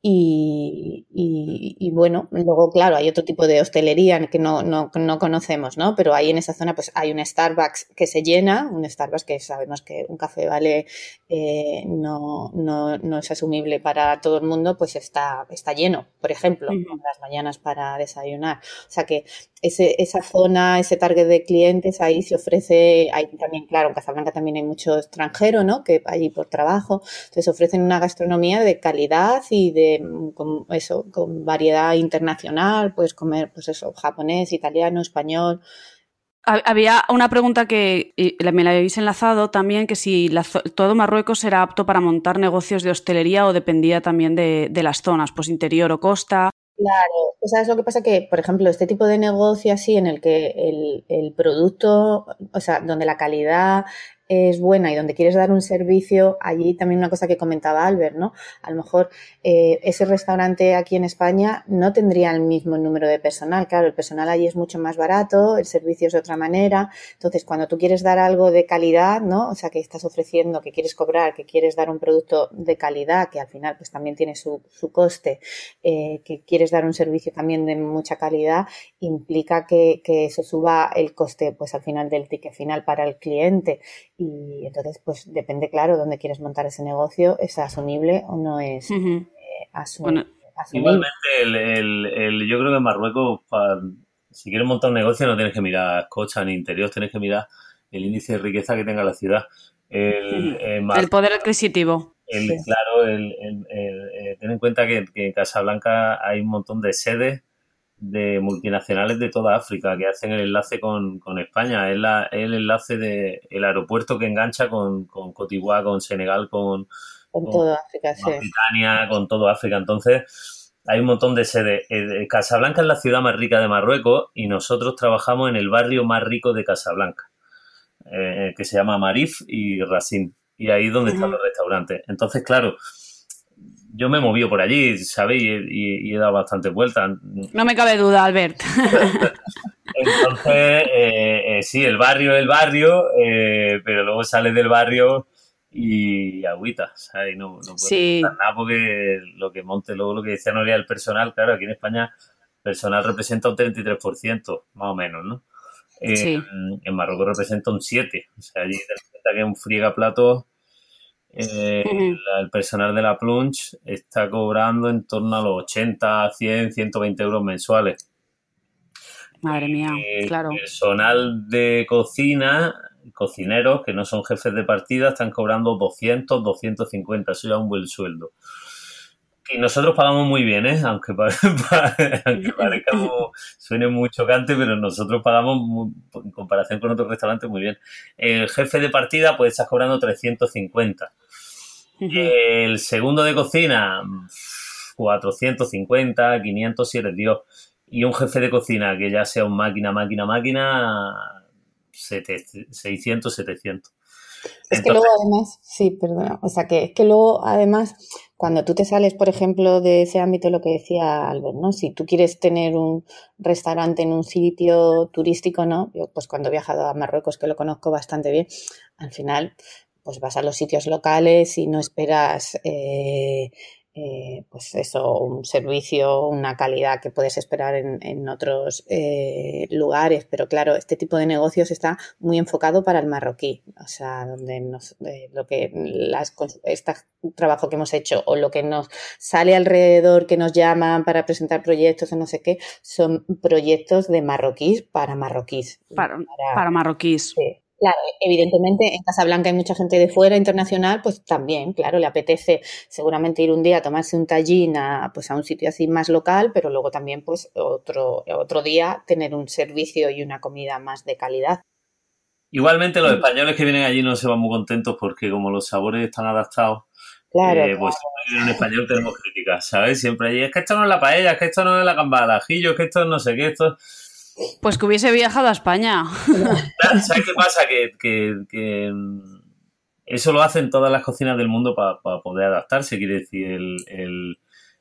y, bueno, luego, claro, hay otro tipo de hostelería que no, no, no, conocemos, ¿no? Pero ahí en esa zona, pues hay un Starbucks que se llena, un Starbucks que sabemos que un café vale, eh, no, no, no, es asumible para todo el mundo, pues está, está lleno, por ejemplo, las mañanas para desayunar. O sea que ese, esa zona, ese target de clientes, ahí se ofrece, hay también, claro, en Casablanca también hay mucho extranjero, ¿no? Que allí por trabajo, entonces ofrecen una gastronomía de calidad y de con eso, con variedad internacional, puedes comer, pues eso, japonés, italiano, español. Había una pregunta que me la habéis enlazado también, que si todo Marruecos era apto para montar negocios de hostelería o dependía también de, las zonas, pues interior o costa. Claro, ¿sabes lo que pasa? Que, por ejemplo, este tipo de negocio así en el que el, el producto, o sea, donde la calidad es buena y donde quieres dar un servicio, allí también una cosa que comentaba Albert, ¿no? A lo mejor eh, ese restaurante aquí en España no tendría el mismo número de personal. Claro, el personal allí es mucho más barato, el servicio es de otra manera. Entonces, cuando tú quieres dar algo de calidad, ¿no? O sea, que estás ofreciendo, que quieres cobrar, que quieres dar un producto de calidad, que al final pues también tiene su, su coste, eh, que quieres dar un servicio también de mucha calidad, implica que, que eso suba el coste pues al final del ticket final para el cliente y entonces, pues depende, claro, dónde quieres montar ese negocio, ¿es asumible o no es eh, asumible? Igualmente, el, yo creo que en Marruecos, si quieres montar un negocio, no tienes que mirar cocha ni interior, tienes que mirar el índice de riqueza que tenga la ciudad. El, el poder adquisitivo. Claro, el, eh, ten en cuenta que, que en Casablanca hay un montón de sedes de multinacionales de toda África que hacen el enlace con, España. Es, la, el enlace de el aeropuerto que engancha con, con Cotibuá, con Senegal, con, con, toda África, Britania, con todo África. Entonces, hay un montón de sedes. Eh, Casablanca es la ciudad más rica de Marruecos y nosotros trabajamos en el barrio más rico de Casablanca, eh, que se llama Marif y Racine. Y ahí es donde están los restaurantes. Entonces, claro, yo me he movido por allí, ¿sabéis? Y, he dado bastantes vueltas. No me cabe duda, Albert. Entonces, eh, eh, sí, el barrio es el barrio, eh, pero luego sales del barrio y agüita, ¿sabes? No, no puedo nada porque lo que monte, luego lo que decía Noria del personal, claro, aquí en España personal representa un 33%, más o menos, ¿no? En Marruecos representa un 7%, o sea, allí te que es un eh, el personal de la Plunge está cobrando en torno a los 80, 100, 120 euros mensuales. Madre mía, El claro. personal de cocina, cocineros que no son jefes de partida, están cobrando 200, 250, eso ya es un buen sueldo. Y nosotros pagamos muy bien, ¿eh? Aunque, aunque parezca como- suene muy chocante, pero nosotros pagamos muy- en comparación con otros restaurantes muy bien. El jefe de partida, pues estás cobrando 350. El segundo de cocina, 450, 500 si eres Dios. Y un jefe de cocina que ya sea un máquina, máquina, máquina, sete- 600, 700. Es que luego además, sí, perdona, o sea que es que luego además, cuando tú te sales, por ejemplo, de ese ámbito, lo que decía Albert, ¿no? Si tú quieres tener un restaurante en un sitio turístico, ¿no? Yo, pues cuando he viajado a Marruecos, que lo conozco bastante bien, al final, pues vas a los sitios locales y no esperas, eh, eh, pues eso, un servicio, una calidad que puedes esperar en, en otros eh, lugares, pero claro, este tipo de negocios está muy enfocado para el marroquí, o sea, donde nos, lo que las, este trabajo que hemos hecho o lo que nos sale alrededor que nos llaman para presentar proyectos o no sé qué, son proyectos de marroquíes para marroquíes. Para, para marroquíes. Sí. Claro, evidentemente en Casablanca hay mucha gente de fuera internacional, pues también, claro, le apetece seguramente ir un día a tomarse un tallín a, pues a un sitio así más local, pero luego también pues otro, otro día tener un servicio y una comida más de calidad. Igualmente los españoles que vienen allí no se van muy contentos porque como los sabores están adaptados, Claro, eh, pues siempre en español tenemos críticas, ¿sabes? Siempre allí, es que esto no es la paella, es que esto no es la gamba al ajillo, es que esto no sé qué, esto... Pues que hubiese viajado a España. ¿Sabes qué pasa? Que, mm, eso lo hacen todas las cocinas del mundo para poder adaptarse. Quiere decir, el, el,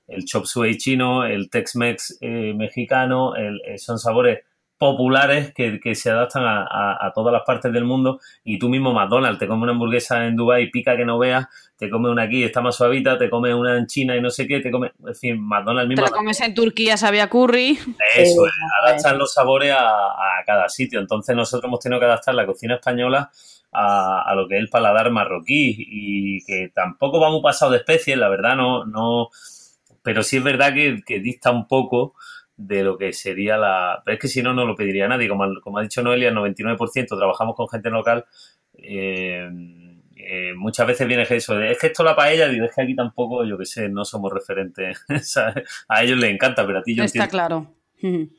el chop suey chino, el Tex-Mex eh, mexicano, eh, son sabores populares que, se adaptan a, todas las partes del mundo. Y tú mismo, McDonald's, te comes una hamburguesa en Dubai pica que no veas, te comes una aquí, está más suavita, te comes una en China y no sé qué, te comes... En fin, McDonald's Te mismo... la comes en Turquía, sabía curry. Eso Sí, es, adaptan los sabores a, a cada sitio. Entonces nosotros hemos tenido que adaptar la cocina española a, a lo que es el paladar marroquí y que tampoco vamos pasado de especies, la verdad no, no, pero sí es verdad que, que dista un poco de lo que sería la... Pero es que si no, no lo pediría nadie. Como, como ha dicho Noelia, el 99% trabajamos con gente local. eh, eh, muchas veces viene eso de, es que esto la paella, digo, es que aquí tampoco, yo qué sé, no somos referentes. ¿sabes? A ellos les encanta, pero a ti yo Está entiendo. claro.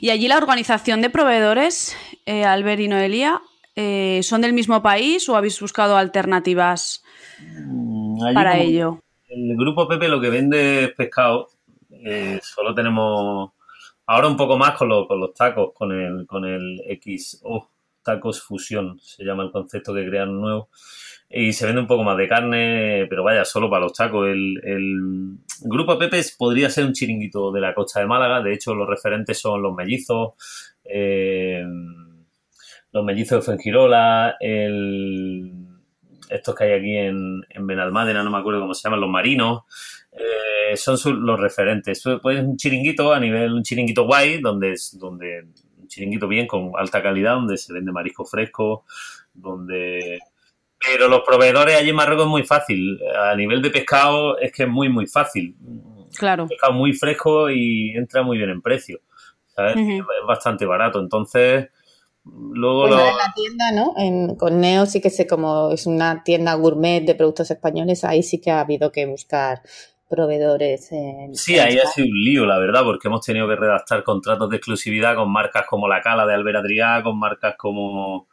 Y allí la organización de proveedores, eh, Albert y Noelia, eh, ¿son del mismo país o habéis buscado alternativas Mm, allí para ello? El grupo Pepe lo que vende es pescado. Eh, solo tenemos ahora un poco más con, lo- con los tacos, con el, con el XO, tacos fusión, se llama el concepto que crearon nuevo. Y se vende un poco más de carne, pero vaya, solo para los tacos. El, el grupo Pepe podría ser un chiringuito de la costa de Málaga. De hecho, los referentes son los mellizos, eh, los mellizos de Fuengirola, el, estos que hay aquí en, en Benalmádena, no me acuerdo cómo se llaman, los marinos, eh, son los referentes. Pues un chiringuito a nivel, un chiringuito guay, donde donde, chiringuito bien, con alta calidad, donde se vende marisco fresco, donde... Pero los proveedores allí en Marruecos es muy fácil. A nivel de pescado es que es muy, muy fácil. Claro. Pescado muy fresco y entra muy bien en precio. Es bastante barato. Entonces, luego lo- en la tienda, ¿no? En, con Neo sí que sé como es una tienda gourmet de productos españoles, ahí sí que ha habido que buscar proveedores. En, Sí, en ahí ha sido un lío, la verdad, porque hemos tenido que redactar contratos de exclusividad con marcas como La Cala de Albert Adrià, con marcas como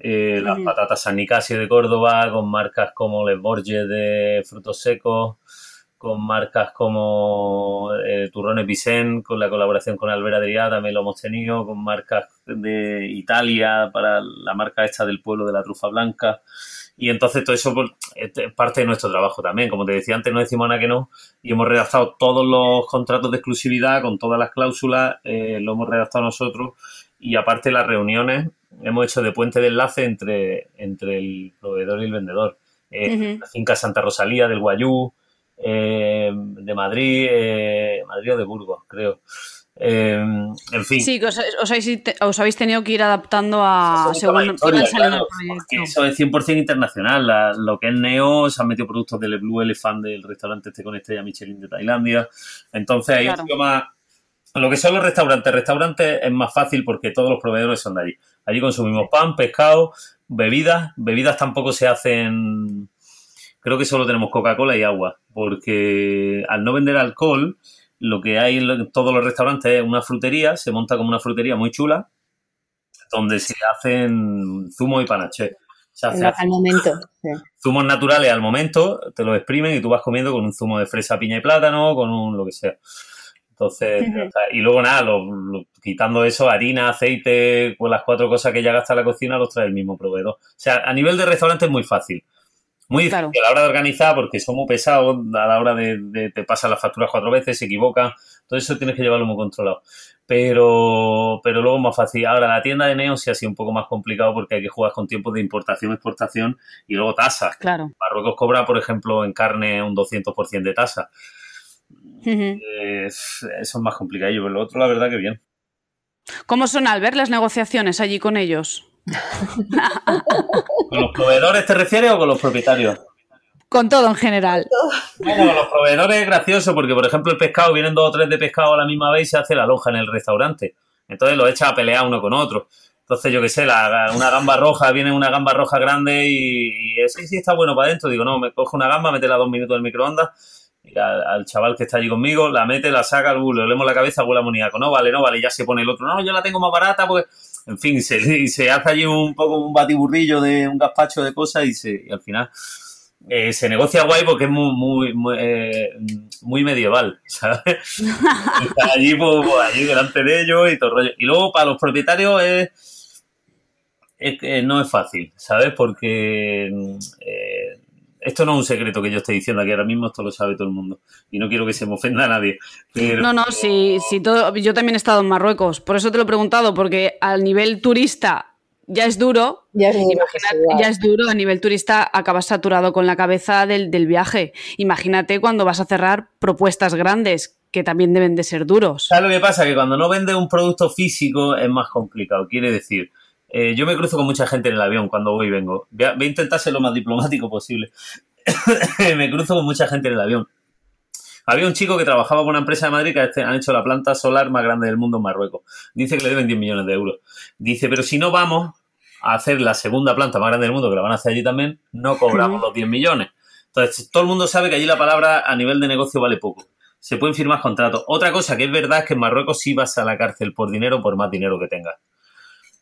eh, las patatas San Nicasio de Córdoba, con marcas como Les Borges de frutos secos, con marcas como eh, Turrones Vicent, con la colaboración con Albert Adrià también lo hemos tenido, con marcas de Italia, para la marca esta del pueblo de la trufa blanca. Y entonces todo eso pues, es parte de nuestro trabajo también. Como te decía antes, no decimos nada que no. Y hemos redactado todos los contratos de exclusividad con todas las cláusulas, eh, lo hemos redactado nosotros. Y aparte las reuniones, hemos hecho de puente de enlace entre, entre el proveedor y el vendedor. Eh. La finca Santa Rosalía del Guayú, eh, de Madrid, eh, Madrid o de Burgos, creo. Eh, en fin. Sí, que os, os, habéis, tenido que ir adaptando a según historia, claro, Eso es 100% internacional. lo que es Neo, se han metido productos del Blue Elephant, del restaurante este con estrella Michelin de Tailandia. Entonces ahí claro. más... Lo que son los restaurantes, restaurantes es más fácil porque todos los proveedores son de allí. Allí consumimos pan, pescado, bebidas. Bebidas tampoco se hacen... Creo que solo tenemos Coca-Cola y agua, porque al no vender alcohol, lo que hay en todos los restaurantes es una frutería, se monta como una frutería muy chula, donde se hacen zumo y. Se hace, al momento. Zumos naturales al momento, te los exprimen y tú vas comiendo con un zumo de fresa, piña y plátano, con un lo que sea. Entonces, y luego nada, quitando eso, harina, aceite, pues las cuatro cosas que ya gasta la cocina los trae el mismo proveedor. O sea, a nivel de restaurante es muy fácil. Muy difícil a la hora de organizar porque somos pesados, a la hora de, te pasan las facturas cuatro veces, se equivocan, todo eso tienes que llevarlo muy controlado. Pero, pero luego es más fácil. Ahora, la tienda de Neo sí ha sido un poco más complicado porque hay que jugar con tiempos de importación, exportación y luego tasas. Claro. Marruecos cobra, por ejemplo, en carne un 200% de tasa. eso es más complicado, pero lo otro, la verdad, que bien. ¿Cómo son al ver las negociaciones allí con ellos? ¿Con los proveedores te refieres o con los propietarios? Con todo en general. Bueno, con los proveedores es gracioso porque, por ejemplo, el pescado, vienen dos o tres de pescado a la misma vez y se hace la lonja en el restaurante. Entonces lo echa a pelear uno con otro. Entonces, yo qué sé, una gamba roja, viene una gamba roja grande y, y sí, sí, está bueno para adentro. Digo, no, me coge una gamba, métela dos minutos en el microondas y al, chaval que está allí conmigo, la mete, la saca, le olemos la cabeza, huele amoníaco. No, vale, no, vale, ya se pone el otro. No, yo la tengo más barata porque en fin, se, se hace allí un poco un batiburrillo de un gazpacho de cosas y, se, al final eh, se negocia guay porque es muy, muy, muy, eh, medieval, ¿sabes? Está allí, pues, pues, allí delante de ellos y todo el rollo. Y luego para los propietarios es, es, no es fácil, ¿sabes? Porque eh, esto no es un secreto que yo esté diciendo aquí ahora mismo, esto lo sabe todo el mundo. Y no quiero que se me ofenda a nadie. no, no, sí, sí todo, yo también he estado en Marruecos, por eso te lo he preguntado, porque al nivel turista ya es duro. Ya es duro, ya es duro, a nivel turista acabas saturado con la cabeza del, del viaje. Imagínate cuando vas a cerrar propuestas grandes que también deben de ser duros. ¿Sabes lo que pasa? Que cuando no vendes un producto físico es más complicado. Quiere decir, eh, yo me cruzo con mucha gente en el avión cuando voy y vengo. Voy a, intentar ser lo más diplomático posible. me cruzo con mucha gente en el avión. Había un chico que trabajaba con una empresa de Madrid que este, han hecho la planta solar más grande del mundo en Marruecos. Dice que le deben 10 millones de euros. Dice, pero si no vamos a hacer la segunda planta más grande del mundo, que la van a hacer allí también, no cobramos los 10 millones. Entonces, todo el mundo sabe que allí la palabra a nivel de negocio vale poco. Se pueden firmar contratos. Otra cosa que es verdad es que en Marruecos sí vas a la cárcel por dinero, por más dinero que tengas.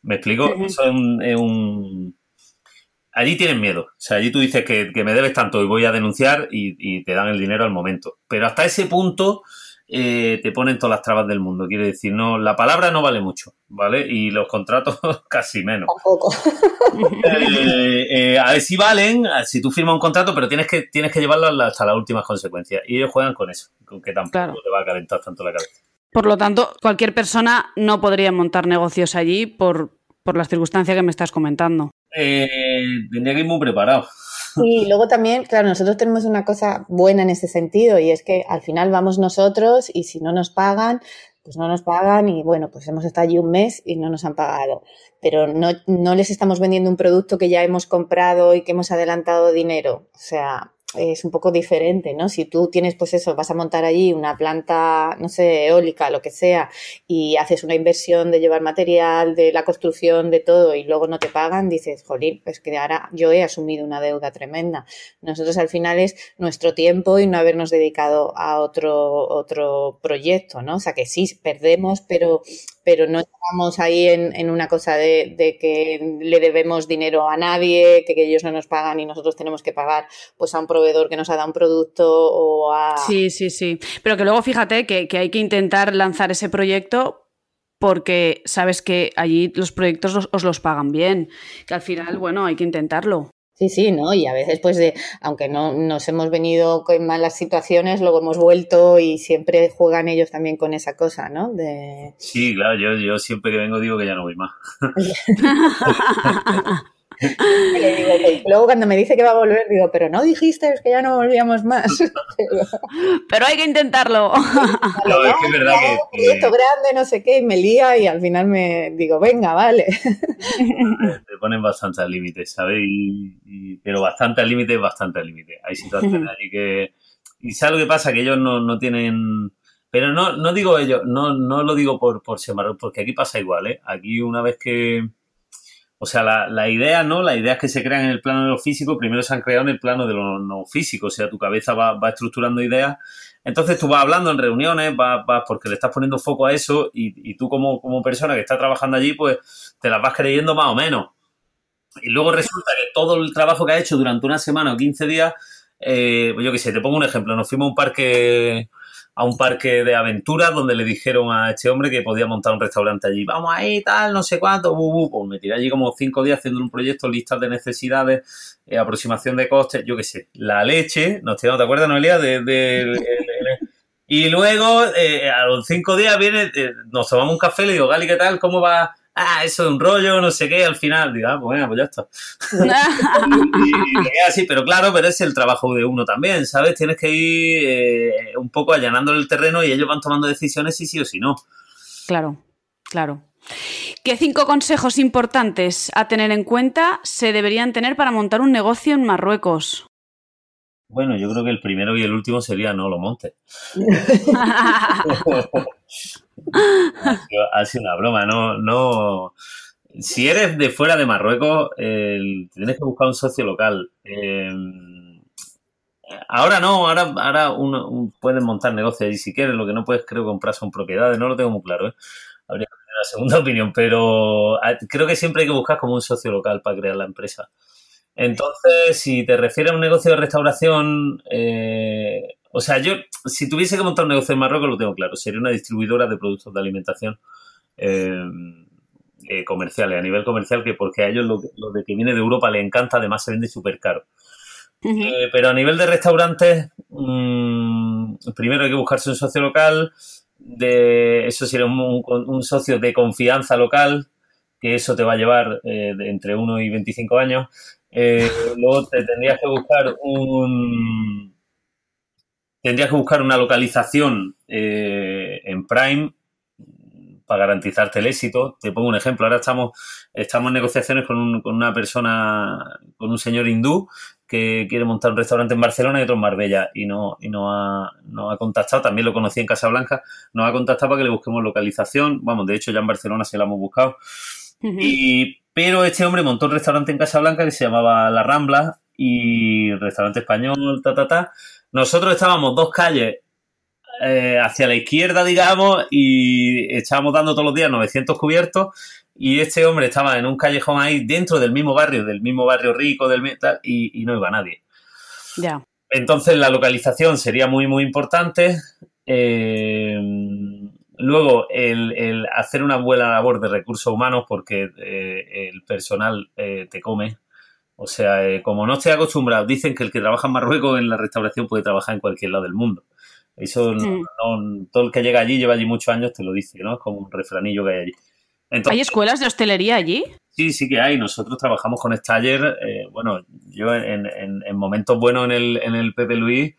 ¿Me explico? Eso es un, Allí tienen miedo. O sea, allí tú dices que, me debes tanto y voy a denunciar y, te dan el dinero al momento. Pero hasta ese punto eh, te ponen todas las trabas del mundo. Quiere decir, no, la palabra no vale mucho, ¿vale? Y los contratos casi menos. Tampoco. Eh, eh, a ver si valen, si tú firmas un contrato, pero tienes que, tienes que llevarlo hasta las últimas consecuencias. Y ellos juegan con eso, con que tampoco te va a calentar tanto la cabeza. Por lo tanto, cualquier persona no podría montar negocios allí por, por las circunstancias que me estás comentando. Eh, tendría que ir muy preparado. Sí, luego también, claro, nosotros tenemos una cosa buena en ese sentido y es que al final vamos nosotros y si no nos pagan, pues no nos pagan y bueno, pues hemos estado allí un mes y no nos han pagado. Pero no, no les estamos vendiendo un producto que ya hemos comprado y que hemos adelantado dinero. O sea, es un poco diferente, ¿no? Si tú tienes, pues eso, vas a montar allí una planta, no sé, eólica, lo que sea, y haces una inversión de llevar material, de la construcción, de todo, y luego no te pagan, dices, jolín, pues que ahora yo he asumido una deuda tremenda. Nosotros al final es nuestro tiempo y no habernos dedicado a otro, otro proyecto, ¿no? O sea que sí, perdemos, pero pero no estamos ahí en, una cosa de, que le debemos dinero a nadie, que, ellos no nos pagan y nosotros tenemos que pagar pues a un proveedor que nos ha dado un producto o a... Sí, sí, sí. Pero que luego fíjate que, hay que intentar lanzar ese proyecto porque sabes que allí los proyectos os los pagan bien, que al final, bueno, hay que intentarlo. Sí, sí, ¿no? Y a veces, pues, de, aunque no nos hemos venido con malas situaciones, luego hemos vuelto y siempre juegan ellos también con esa cosa, ¿no? De... Sí, claro, yo, yo siempre que vengo digo que ya no voy más. luego cuando me dice que va a volver, digo, pero no dijiste que ya no volvíamos más. pero hay que intentarlo. No, es que es verdad que, Esto grande, no sé qué, y me lía y al final me digo, venga, vale. Te ponen bastantes límites, ¿sabes? Y, pero bastante límites, bastante límites. Hay situaciones ahí que... Y ¿sabes lo que pasa? Que ellos no, no tienen pero no, no digo ello, no, no lo digo por, por semarón, porque aquí pasa igual, ¿eh? Aquí una vez que... O sea, la, la idea, ¿no? Las ideas que se crean en el plano de lo físico, primero se han creado en el plano de lo no físico. O sea, tu cabeza va, va estructurando ideas. Entonces tú vas hablando en reuniones, vas, vas porque le estás poniendo foco a eso y, y tú como, como persona que está trabajando allí, pues te las vas creyendo más o menos. Y luego resulta que todo el trabajo que has hecho durante una semana o 15 días, eh, pues yo qué sé, te pongo un ejemplo. Nos fuimos a un parque a un parque de aventuras donde le dijeron a este hombre que podía montar un restaurante allí. Vamos ahí, tal, no sé cuánto, bu, Pues me tiré allí como cinco días haciendo un proyecto, listas de necesidades, eh, aproximación de costes, yo qué sé. La leche, ¿no te, acuerdas, Noelia? De, y luego, eh, a los cinco días viene, eh, nos tomamos un café, le digo, Gali, ¿qué tal? ¿Cómo va? Ah, eso es un rollo, no sé qué, al final, digo, ah, pues bueno, pues ya está. y, y, así, pero claro, pero es el trabajo de uno también, ¿sabes? Tienes que ir eh, un poco allanando el terreno y ellos van tomando decisiones si sí o si no. Claro, claro. ¿Qué cinco consejos importantes a tener en cuenta se deberían tener para montar un negocio en Marruecos? Bueno, yo creo que el primero y el último sería no lo monte. ha, sido, una broma, no, no. Si eres de fuera de Marruecos, tienes que buscar un socio local. Em, ahora no, ahora, ahora uno, puedes montar negocios y si quieres, lo que no puedes, creo, comprar son propiedades, no lo tengo muy claro, ¿eh? Habría que tener la segunda opinión, pero creo que siempre hay que buscar como un socio local para crear la empresa. Entonces, si te refieres a un negocio de restauración, eh, o sea, yo, si tuviese que montar un negocio en Marruecos, lo tengo claro, sería una distribuidora de productos de alimentación eh, eh, comerciales, a nivel comercial, que porque a ellos lo, de que viene de Europa les encanta, además se vende súper caro. pero a nivel de restaurantes, mm, primero hay que buscarse un socio local, de eso sería un, un socio de confianza local, que eso te va a llevar de entre 1 y 25 años. Eh, luego te tendrías que buscar un. Tendrías que buscar una localización eh, en Prime para garantizarte el éxito. Te pongo un ejemplo. Ahora estamos, estamos en negociaciones con, con una persona, con un señor hindú que quiere montar un restaurante en Barcelona y otro en Marbella y no, y no ha, no ha contactado, también lo conocí en Casablanca, nos ha contactado para que le busquemos localización, vamos, de hecho ya en Barcelona se la hemos buscado. Y pero este hombre montó un restaurante en Casablanca que se llamaba La Rambla y restaurante español, ta, ta, ta. Nosotros estábamos dos calles eh, hacia la izquierda, digamos, y estábamos dando todos los días 900 cubiertos y este hombre estaba en un callejón ahí dentro del mismo barrio, del mismo barrio rico, del y, y no iba nadie. Ya. Entonces la localización sería muy, muy importante. Eh, Luego, el, hacer una buena labor de recursos humanos porque eh, el personal eh, te come. O sea, eh, como no estoy acostumbrado, dicen que el que trabaja en Marruecos en la restauración puede trabajar en cualquier lado del mundo. Eso, mm. todo el que llega allí, lleva allí muchos años, te lo dice, ¿no? Es como un refranillo que hay allí. ¿Hay escuelas de hostelería allí? Sí, sí que hay. Nosotros trabajamos con Staller. bueno, yo en, en, momentos buenos en el, en el Pepe Luis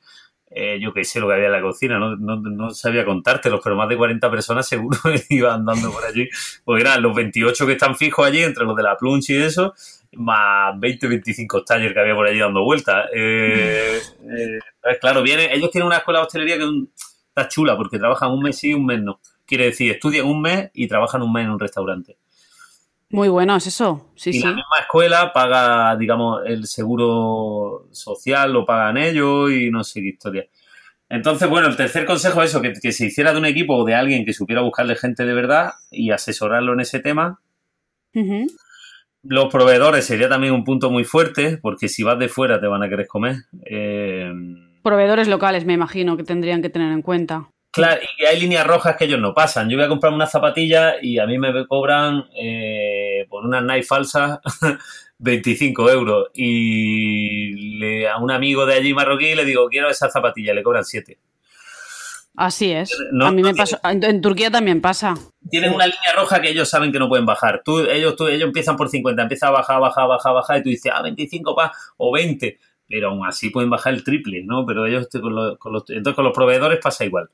eh, yo qué sé lo que había en la cocina, no, no, no, sabía contártelos, pero más de 40 personas seguro iban andando por allí, porque eran los 28 que están fijos allí, entre los de la plunch y eso, más 20 25 talleres que había por allí dando vueltas. Eh, eh, claro, viene, ellos tienen una escuela de hostelería que está chula, porque trabajan un mes sí y un mes no. Quiere decir, estudian un mes y trabajan un mes en un restaurante. Muy bueno, es eso. Sí, y sí. la misma escuela paga, digamos, el seguro social, lo pagan ellos y no sé qué historia. Entonces, bueno, el tercer consejo es eso, que, se hiciera de un equipo o de alguien que supiera buscarle gente de verdad y asesorarlo en ese tema. Los proveedores sería también un punto muy fuerte, porque si vas de fuera te van a querer comer. Eh, proveedores locales, me imagino, que tendrían que tener en cuenta. Claro, y hay líneas rojas que ellos no pasan. Yo voy a comprarme una zapatilla y a mí me cobran eh, por unas Nike falsas 25 euros. Y a un amigo de allí marroquí le digo, quiero esa zapatilla, le cobran 7. Así es. a mí me pasó. En, Turquía también pasa. Tienen una línea roja que ellos saben que no pueden bajar. Tú, ellos, tú, ellos empiezan por 50, empiezan a bajar, bajar, bajar, bajar, y tú dices, ah, 25 pa o 20. Pero aún así pueden bajar el triple, ¿no? Pero ellos con los, entonces con los proveedores pasa igual.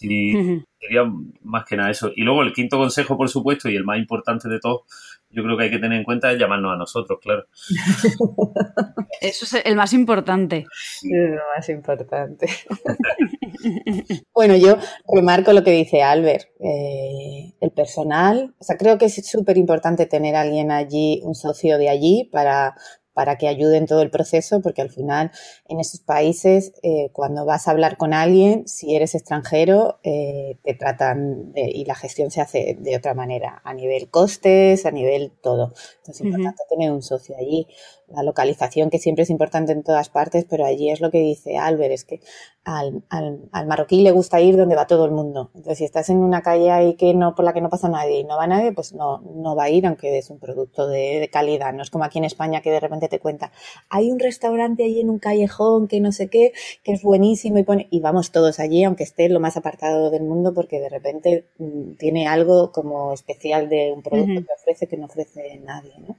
Sí, sería más que nada eso. Y luego el quinto consejo, por supuesto, y el más importante de todos, yo creo que hay que tener en cuenta es llamarnos a nosotros, claro. Eso es el más importante. Es lo más importante. bueno, yo remarco lo que dice Albert. Eh, el personal, o sea, creo que es súper importante tener a alguien allí, un socio de allí, para para que ayuden todo el proceso, porque al final en esos países, eh, cuando vas a hablar con alguien, si eres extranjero, eh, te tratan y la gestión se hace de otra manera, a nivel costes, a nivel todo. Entonces es importante tener un socio allí la localización que siempre es importante en todas partes, pero allí es lo que dice Albert, es que al, al, marroquí le gusta ir donde va todo el mundo. Entonces, si estás en una calle ahí que no, por la que no pasa nadie y no va nadie, pues no, no va a ir, aunque es un producto de, calidad. No es como aquí en España que de repente te cuenta, hay un restaurante ahí en un callejón que no sé qué, que es buenísimo y pone, y vamos todos allí, aunque esté lo más apartado del mundo, porque de repente mm, tiene algo como especial de un producto que ofrece que no ofrece nadie, ¿no?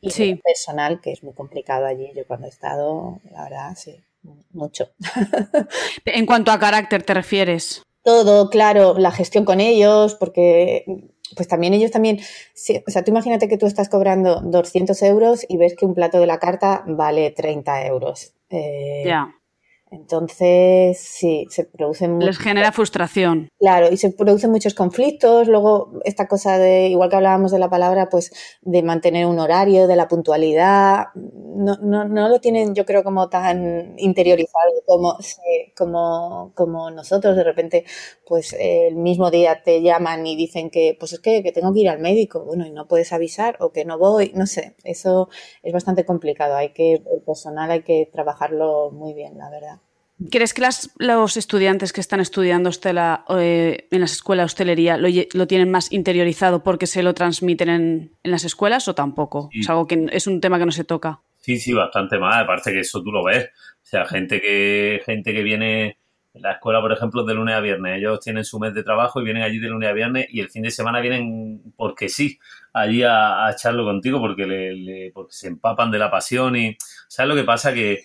Y sí. personal, que es muy complicado allí. Yo cuando he estado, la verdad, sí, mucho. en cuanto a carácter te refieres. Todo, claro, la gestión con ellos, porque pues también ellos también, o sea, tú imagínate que tú estás cobrando 200 euros y ves que un plato de la carta vale 30 euros. Eh, ya. Entonces, sí, se producen... Les genera frustración. Claro, y se producen muchos conflictos. Luego, esta cosa de, igual que hablábamos de la palabra, pues de mantener un horario, de la puntualidad, no, no, no lo tienen, yo creo, como tan interiorizado como, como, como nosotros. De repente, pues el mismo día te llaman y dicen que, pues es que, que tengo que ir al médico, bueno, y no puedes avisar o que no voy, no sé, eso es bastante complicado. Hay que, el personal hay que trabajarlo muy bien, la verdad. ¿Crees que los estudiantes que están estudiando hostela, eh, en las escuelas de hostelería lo, tienen más interiorizado porque se lo transmiten en, las escuelas o tampoco? Es algo que es un tema que no se toca. Sí, sí, bastante más. Aparte que eso tú lo ves. O sea, gente que, gente que viene en la escuela, por ejemplo, de lunes a viernes. Ellos tienen su mes de trabajo y vienen allí de lunes a viernes y el fin de semana vienen porque sí, allí a, echarlo contigo porque, le, porque se empapan de la pasión y... ¿Sabes lo que pasa? Que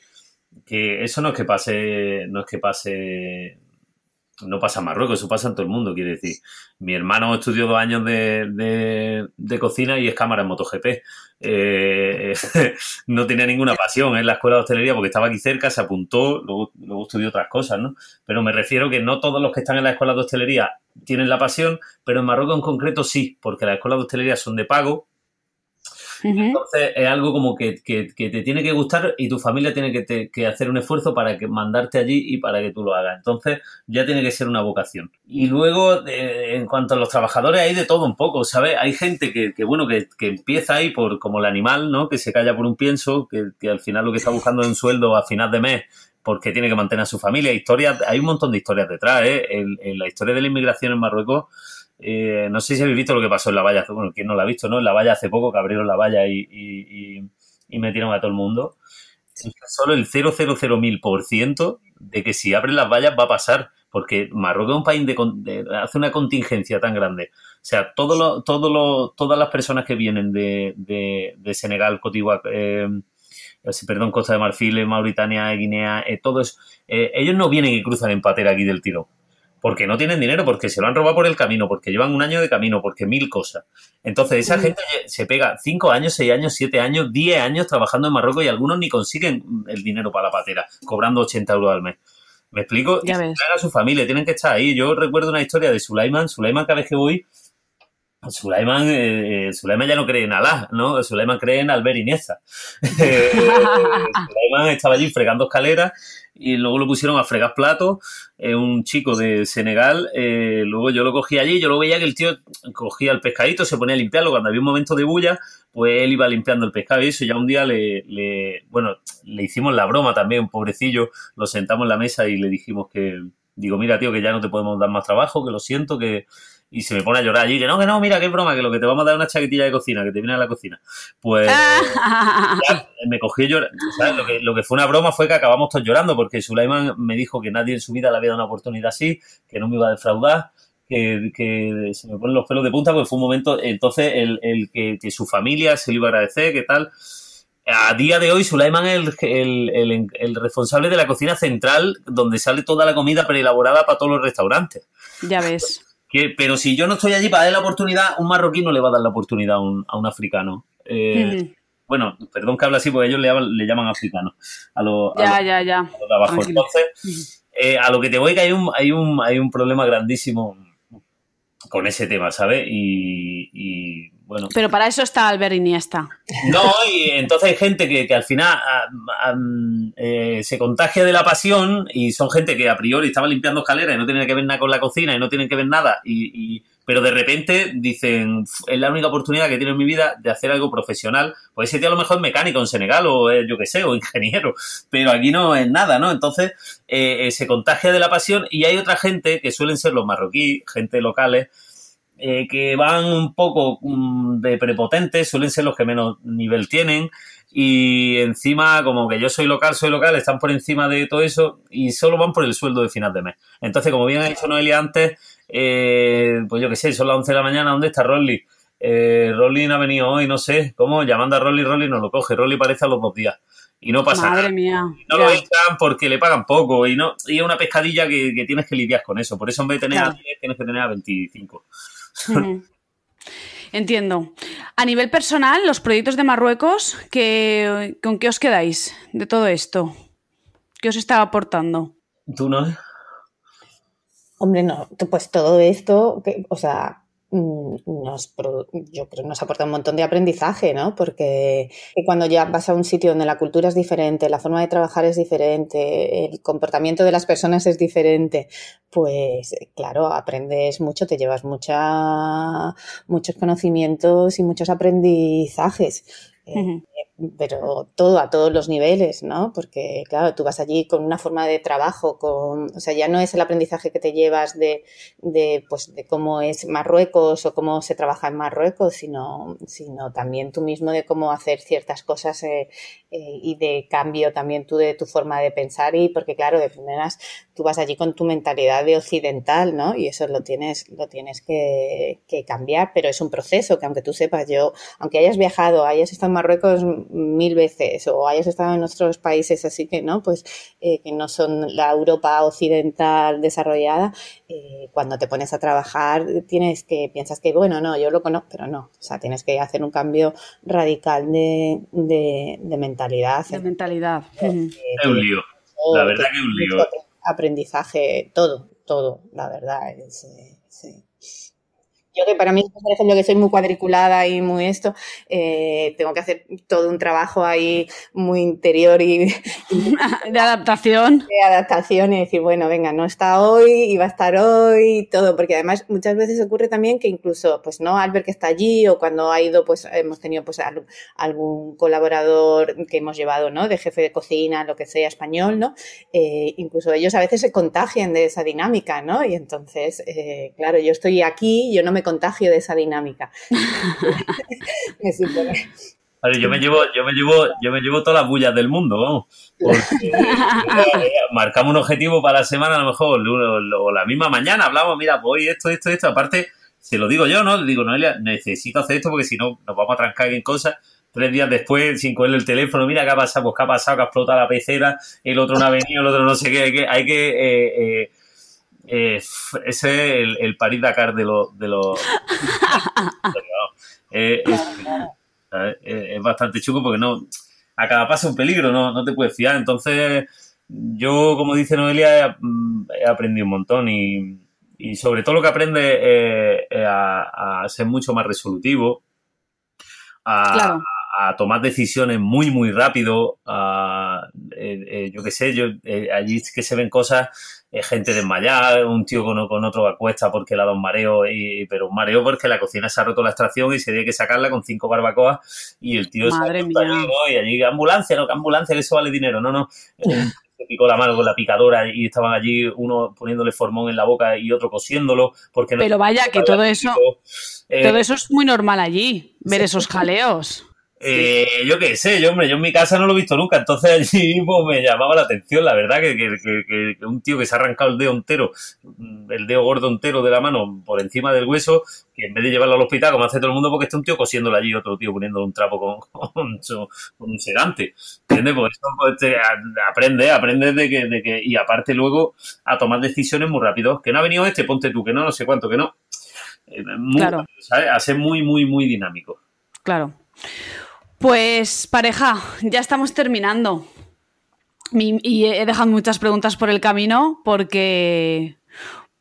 que eso no es que pase, no es que pase, no pasa en Marruecos, eso pasa en todo el mundo, quiere decir. Mi hermano estudió dos años de, de, cocina y es cámara en MotoGP. Eh, no tenía ninguna pasión en la escuela de hostelería porque estaba aquí cerca, se apuntó, luego, luego estudió otras cosas, ¿no? Pero me refiero que no todos los que están en la escuela de hostelería tienen la pasión, pero en Marruecos en concreto sí, porque las escuelas de hostelería son de pago, entonces es algo como que, que, te tiene que gustar y tu familia tiene que, que, hacer un esfuerzo para que mandarte allí y para que tú lo hagas. Entonces ya tiene que ser una vocación. Y luego, en cuanto a los trabajadores, hay de todo un poco, ¿sabes? Hay gente que, bueno, que, empieza ahí por como el animal, ¿no? Que se calla por un pienso, que, al final lo que está buscando es un sueldo a final de mes porque tiene que mantener a su familia. Historias, hay un montón de historias detrás, ¿eh? en la historia de la inmigración en Marruecos eh, no sé si habéis visto lo que pasó en la valla, bueno, ¿quién no lo ha visto, no? En la valla hace poco que abrieron la valla y, metieron a todo el mundo. Solo el 0,00 mil por ciento de que si abren las vallas va a pasar, porque Marruecos es un país de, hace una contingencia tan grande. O sea, todo lo, todo lo, todas las personas que vienen de, de, Senegal, Cotihuac, eh, perdón, Costa de Marfil, Mauritania, Guinea, eh, todos, ellos no vienen y cruzan en patera aquí del tiro porque no tienen dinero, porque se lo han robado por el camino, porque llevan un año de camino, porque mil cosas. Entonces, esa gente se pega cinco años, seis años, siete años, diez años trabajando en Marruecos y algunos ni consiguen el dinero para la patera, cobrando 80 euros al mes. ¿Me explico? Ya y a su familia, tienen que estar ahí. Yo recuerdo una historia de Sulaiman. Sulaiman, cada vez que voy, Sulaiman, eh, ya no cree en Alá, ¿no? Sulaiman cree en Albert Iniesta. Eh, Sulaiman estaba allí fregando escaleras y luego lo pusieron a fregar platos, eh, un chico de Senegal, eh, luego yo lo cogí allí, yo lo veía que el tío cogía el pescadito, se ponía a limpiarlo, cuando había un momento de bulla, pues él iba limpiando el pescado y eso, ya un día le, le bueno, le hicimos la broma también, pobrecillo, lo sentamos en la mesa y le dijimos que, digo, mira tío, que ya no te podemos dar más trabajo, que lo siento, que y se me pone a llorar allí, que no, que no, mira, qué broma, que lo que te vamos a dar una chaquetilla de cocina, que te viene a la cocina. Pues me cogí llorar, ¿sabes? Lo que, lo que fue una broma fue que acabamos todos llorando, porque Sulaiman me dijo que nadie en su vida le había dado una oportunidad así, que no me iba a defraudar, que, que se me ponen los pelos de punta, porque fue un momento, entonces, el, el que, que su familia se le iba a agradecer, que tal a día de hoy Sulaiman es el, el, el, responsable de la cocina central donde sale toda la comida preelaborada para todos los restaurantes. Ya ves. Que, pero si yo no estoy allí para darle la oportunidad, un marroquí no le va a dar la oportunidad a un, a un africano. Eh, bueno, perdón que hable así porque ellos le, llaman, le llaman africano a los ya, ya, ya. Entonces, eh, a lo que te voy que hay un, hay un, hay un problema grandísimo con ese tema, ¿sabes? Y, bueno. Pero para eso está Albert Iniesta. No, y entonces hay gente que, al final eh, se contagia de la pasión y son gente que a priori estaba limpiando escaleras y no tiene que ver nada con la cocina y no tienen que ver nada y pero de repente dicen, es la única oportunidad que tiene en mi vida de hacer algo profesional. Pues ese tío a lo mejor es mecánico en Senegal o yo qué sé, o ingeniero, pero aquí no es nada, ¿no? Entonces eh, eh, se contagia de la pasión y hay otra gente que suelen ser los marroquíes, gente locales, eh, que van un poco mm, de prepotentes, suelen ser los que menos nivel tienen y encima como que yo soy local, soy local, están por encima de todo eso y solo van por el sueldo de final de mes. Entonces, como bien ha dicho Noelia antes, eh, pues yo qué sé, son las 11 de la mañana, ¿dónde está Rolly? Eh, Rolly no ha venido hoy, no sé, ¿cómo? Llamando a Rolly, Rolly no lo coge, Rolly parece a los dos días. Y no pasa Madre Mía. no lo echan porque le pagan poco y no y es una pescadilla que, tienes que lidiar con eso. Por eso en vez de tener a 10 tienes que tener a 25. Entiendo. A nivel personal, los proyectos de Marruecos, ¿qué, ¿con qué os quedáis de todo esto? ¿Qué os está aportando? ¿Tú no? Hombre, no, pues todo esto, o sea, nos, yo creo nos aporta un montón de aprendizaje, ¿no? Porque cuando ya vas a un sitio donde la cultura es diferente, la forma de trabajar es diferente, el comportamiento de las personas es diferente, pues claro, aprendes mucho, te llevas mucha, muchos conocimientos y muchos aprendizajes. Eh, pero todo a todos los niveles, ¿no? Porque, claro, tú vas allí con una forma de trabajo, con, o sea, ya no es el aprendizaje que te llevas de, de, pues, de cómo es Marruecos o cómo se trabaja en Marruecos, sino, sino también tú mismo de cómo hacer ciertas cosas eh, eh, y de cambio también tú de tu forma de pensar y porque, claro, de primeras tú vas allí con tu mentalidad de occidental, ¿no? Y eso lo tienes, lo tienes que, que cambiar, pero es un proceso que aunque tú sepas, yo, aunque hayas viajado, hayas estado en Marruecos mil veces o hayas estado en otros países así que no, pues eh, que no son la Europa occidental desarrollada, eh, cuando te pones a trabajar tienes que, piensas que bueno, no, yo lo conozco, pero no, o sea, tienes que hacer un cambio radical de, de, mentalidad. De mentalidad. Es un lío, la verdad que es un lío. Aprendizaje, todo, todo, la verdad. Es, eh, sí. Yo que para mí, por ejemplo, que soy muy cuadriculada y muy esto, eh, tengo que hacer todo un trabajo ahí muy interior y, de adaptación. De adaptación y decir, bueno, venga, no está hoy y va a estar hoy y todo, porque además muchas veces ocurre también que incluso, pues no, Albert que está allí o cuando ha ido, pues hemos tenido pues algún colaborador que hemos llevado, ¿no? De jefe de cocina, lo que sea, español, ¿no? Eh, incluso ellos a veces se contagian de esa dinámica, ¿no? Y entonces, eh, claro, yo estoy aquí, yo no me contagio de esa dinámica. yo me llevo, yo me llevo, yo me llevo todas las bullas del mundo, vamos. Porque eh, marcamos un objetivo para la semana, a lo mejor, o la misma mañana hablamos, mira, voy esto, esto, esto. Aparte, se lo digo yo, ¿no? Le digo, Noelia, necesito hacer esto porque si no nos vamos a trancar en cosas. Tres días después, sin cogerle el teléfono, mira qué ha pasado, pues qué ha pasado, que ha explotado la pecera, el otro no ha venido, el otro no sé qué, hay que, hay que eh, eh, eh, ese es el, el París Dakar de los. De los eh, es, bastante chuco porque no. A cada paso un peligro, no, no te puedes fiar. Entonces, yo, como dice Noelia, he, aprendido un montón y, y, sobre todo lo que aprende es, a, ser mucho más resolutivo, a, a, tomar decisiones muy, muy rápido. yo qué sé, yo, allí que se ven cosas gente desmayada, un tío con, con otro acuesta porque le ha dado un mareo, y, pero un mareo porque la cocina se ha roto la extracción y se tiene que sacarla con cinco barbacoas y el tío Madre se allí, y allí ambulancia, no, que ambulancia, que eso vale dinero, no, no. se picó la mano con la picadora y estaban allí uno poniéndole formón en la boca y otro cosiéndolo porque pero vaya que todo eso eh, todo eso es muy normal allí ver esos jaleos eh, yo qué sé, yo, hombre, yo en mi casa no lo he visto nunca, entonces allí pues, me llamaba la atención, la verdad, que, que, un tío que se ha arrancado el dedo entero, el dedo gordo entero de la mano por encima del hueso, que en vez de llevarlo al hospital, como hace todo el mundo, porque está un tío cosiéndolo allí, otro tío poniéndole un trapo con, con, un sedante. ¿Entiendes? Pues pues, te, aprende, aprende de que, de que, y aparte luego a tomar decisiones muy rápido. Que no ha venido este, ponte tú, que no, no sé cuánto, que no. Eh, claro. A ser muy, muy, muy dinámico. Claro. Pues pareja, ya estamos terminando. Y he dejado muchas preguntas por el camino porque,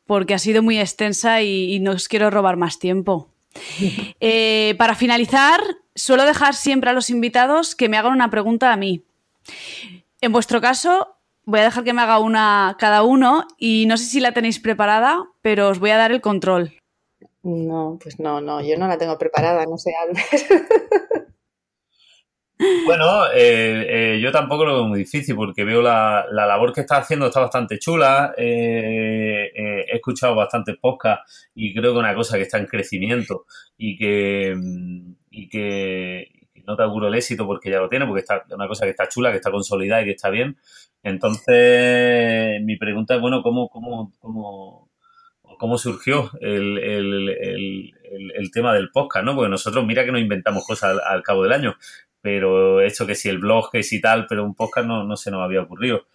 porque ha sido muy extensa y, no os quiero robar más tiempo. Eh, para finalizar, suelo dejar siempre a los invitados que me hagan una pregunta a mí. En vuestro caso, voy a dejar que me haga una cada uno y no sé si la tenéis preparada, pero os voy a dar el control. No, pues no, no, yo no la tengo preparada, no sé, Albert. Bueno, eh, eh, yo tampoco lo veo muy difícil porque veo la, labor que está haciendo está bastante chula. Eh, he escuchado bastantes podcasts y creo que una cosa que está en crecimiento y que, y que no te auguro el éxito porque ya lo tiene, porque está una cosa que está chula, que está consolidada y que está bien. Entonces, mi pregunta es, bueno, ¿cómo, cómo, cómo, cómo surgió el, el, tema del podcast, ¿no? Porque nosotros, mira que nos inventamos cosas al cabo del año pero hecho que si el blog, que si tal, pero un podcast no, no se nos había ocurrido.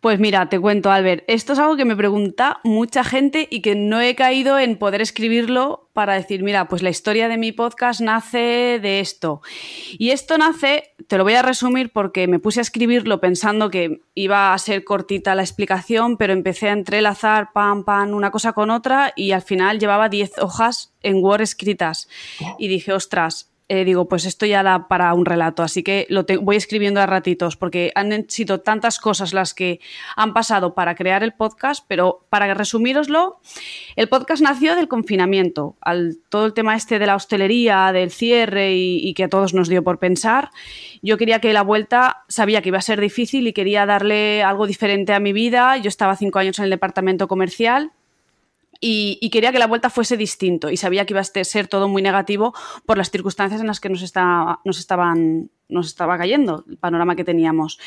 Pues mira, te cuento, Albert, esto es algo que me pregunta mucha gente y que no he caído en poder escribirlo para decir, mira, pues la historia de mi podcast nace de esto. Y esto nace, te lo voy a resumir porque me puse a escribirlo pensando que iba a ser cortita la explicación, pero empecé a entrelazar pam, pam, una cosa con otra y al final llevaba 10 hojas en Word escritas. Y dije, ostras, eh, digo, pues esto ya da para un relato, así que lo voy escribiendo a ratitos, porque han sido tantas cosas las que han pasado para crear el podcast, pero para resumiroslo, el podcast nació del confinamiento, al todo el tema este de la hostelería, del cierre y, y que a todos nos dio por pensar. Yo quería que la vuelta, sabía que iba a ser difícil y quería darle algo diferente a mi vida. Yo estaba cinco años en el departamento comercial y, quería que la vuelta fuese distinto y sabía que iba a ser todo muy negativo por las circunstancias en las que nos, nos, estaban, nos estaba cayendo, el panorama que teníamos.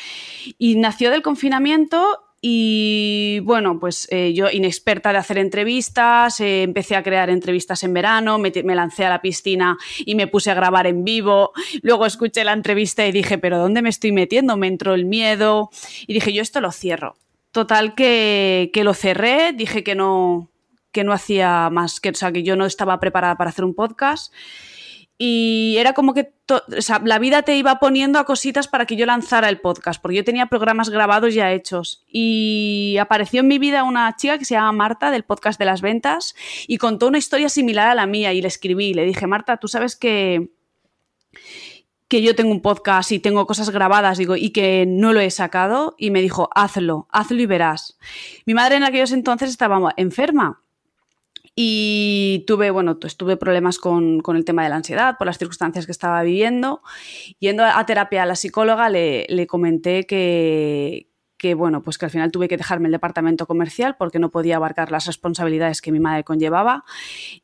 Y nació del confinamiento y bueno, pues eh, yo inexperta de hacer entrevistas, eh, empecé a crear entrevistas en verano, me, me, lancé a la piscina y me puse a grabar en vivo. Luego escuché la entrevista y dije, pero ¿dónde me estoy metiendo? Me entró el miedo y dije, yo esto lo cierro. Total que, que lo cerré, dije que no, que no hacía más, que, o sea, que yo no estaba preparada para hacer un podcast. Y era como que la vida te iba poniendo a cositas para que yo lanzara el podcast, porque yo tenía programas grabados ya hechos. Y apareció en mi vida una chica que se llama Marta del podcast de las ventas y contó una historia similar a la mía y le escribí, le dije, Marta, tú sabes que que yo tengo un podcast y tengo cosas grabadas digo, y que no lo he sacado y me dijo, hazlo, hazlo y verás. Mi madre en aquellos entonces estaba enferma y tuve, bueno, pues tuve problemas con, con, el tema de la ansiedad por las circunstancias que estaba viviendo. Yendo a terapia a la psicóloga le, le comenté que, que bueno, pues que al final tuve que dejarme el departamento comercial porque no podía abarcar las responsabilidades que mi madre conllevaba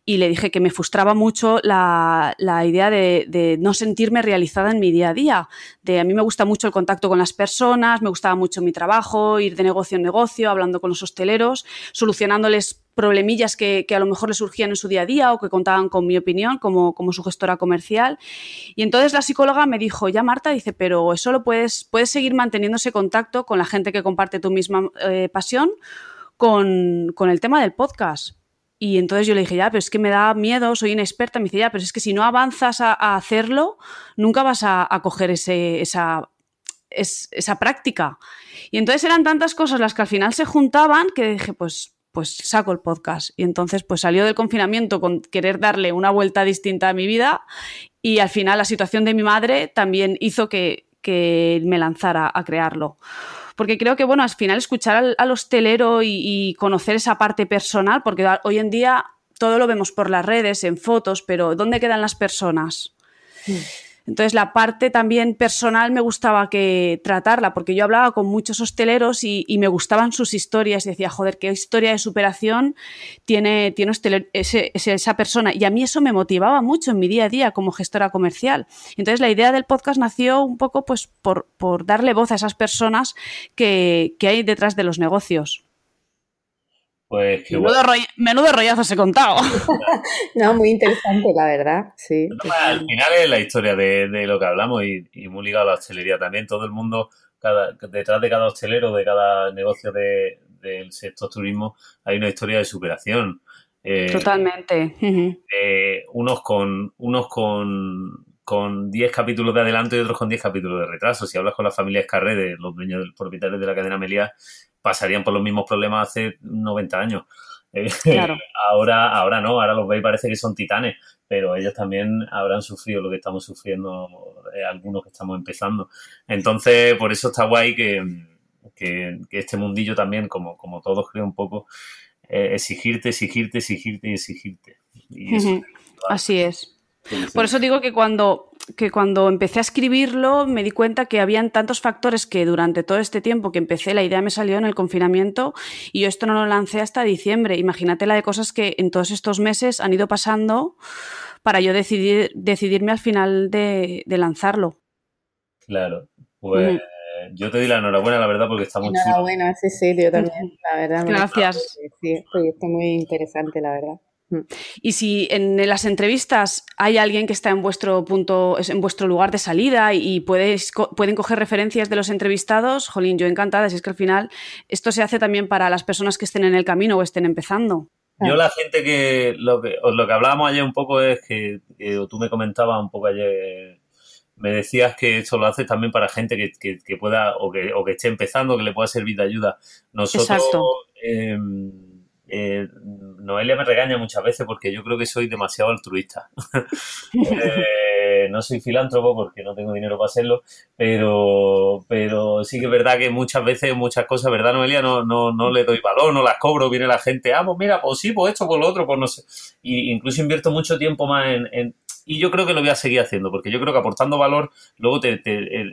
y le dije que me frustraba mucho la, la idea de, de, no sentirme realizada en mi día a día. De, a mí me gusta mucho el contacto con las personas, me gustaba mucho mi trabajo, ir de negocio en negocio, hablando con los hosteleros, solucionándoles problemillas que, que, a lo mejor le surgían en su día a día o que contaban con mi opinión como, como su gestora comercial. Y entonces la psicóloga me dijo, ya Marta, dice, pero eso lo puedes, puedes seguir manteniendo ese contacto con la gente que comparte tu misma eh, pasión con, con, el tema del podcast. Y entonces yo le dije, ya, pero es que me da miedo, soy inexperta. Me dice, ya, pero es que si no avanzas a, hacerlo, nunca vas a, coger ese, esa, es, esa práctica. Y entonces eran tantas cosas las que al final se juntaban que dije, pues pues saco el podcast. Y entonces pues salió del confinamiento con querer darle una vuelta distinta a mi vida y al final la situación de mi madre también hizo que, me lanzara a crearlo. Porque creo que, bueno, al final escuchar al, hostelero y, conocer esa parte personal, porque hoy en día todo lo vemos por las redes, en fotos, pero ¿dónde quedan las personas? Entonces la parte también personal me gustaba que tratarla, porque yo hablaba con muchos hosteleros y, me gustaban sus historias y decía, joder, qué historia de superación tiene, tiene esa persona. Y a mí eso me motivaba mucho en mi día a día como gestora comercial. Entonces la idea del podcast nació un poco pues por, darle voz a esas personas que hay detrás de los negocios. Pues que menudo, menudo, rollazo se he contado. no, muy interesante, la verdad, sí. al final es la historia de, lo que hablamos y, muy ligado a la hostelería también. Todo el mundo, cada, detrás de cada hostelero, de cada negocio del sector turismo, hay una historia de superación. Eh, Totalmente. Eh, unos con unos con con 10 capítulos de adelanto y otros con 10 capítulos de retraso. Si hablas con la familia Escarré, de los dueños, los propietarios de la cadena Meliá, pasarían por los mismos problemas hace 90 años. Eh, ahora, ahora no, ahora los veis parece que son titanes, pero ellos también habrán sufrido lo que estamos sufriendo eh, algunos que estamos empezando. Entonces, por eso está guay que, este mundillo también, como, como todos creo un poco, eh, exigirte, exigirte, exigirte y exigirte. Así es. Por eso digo que cuando, que cuando empecé a escribirlo me di cuenta que habían tantos factores que durante todo este tiempo que empecé la idea me salió en el confinamiento y yo esto no lo lancé hasta diciembre. Imagínate la de cosas que en todos estos meses han ido pasando para yo decidir, decidirme al final de, lanzarlo. Claro, pues yo te di la enhorabuena, la verdad, porque está muy Enhorabuena, sí, sí, yo también, la verdad. Gracias. Sí, está muy interesante, la verdad. Mm. Y si en las entrevistas hay alguien que está en vuestro punto, en vuestro lugar de salida y pueden coger referencias de los entrevistados, jolín, yo encantada, si es que al final esto se hace también para las personas que estén en el camino o estén empezando. Yo la gente que lo que, lo que hablábamos ayer un poco es que, tú me comentabas un poco ayer, me decías que esto lo haces también para gente que, pueda o que, o que esté empezando, que le pueda servir de ayuda. Nosotros, Exacto. Em, eh, Noelia me regaña muchas veces porque yo creo que soy demasiado altruista. Eh, no soy filántropo porque no tengo dinero para hacerlo, pero, pero sí que es verdad que muchas veces, muchas cosas, ¿verdad, Noelia? No, no, no le doy valor, no las cobro, viene la gente, ah, pues mira, pues sí, pues esto, pues lo otro, pues no sé. Y incluso invierto mucho tiempo más en, y yo creo que lo voy a seguir haciendo, porque yo creo que aportando valor, luego te,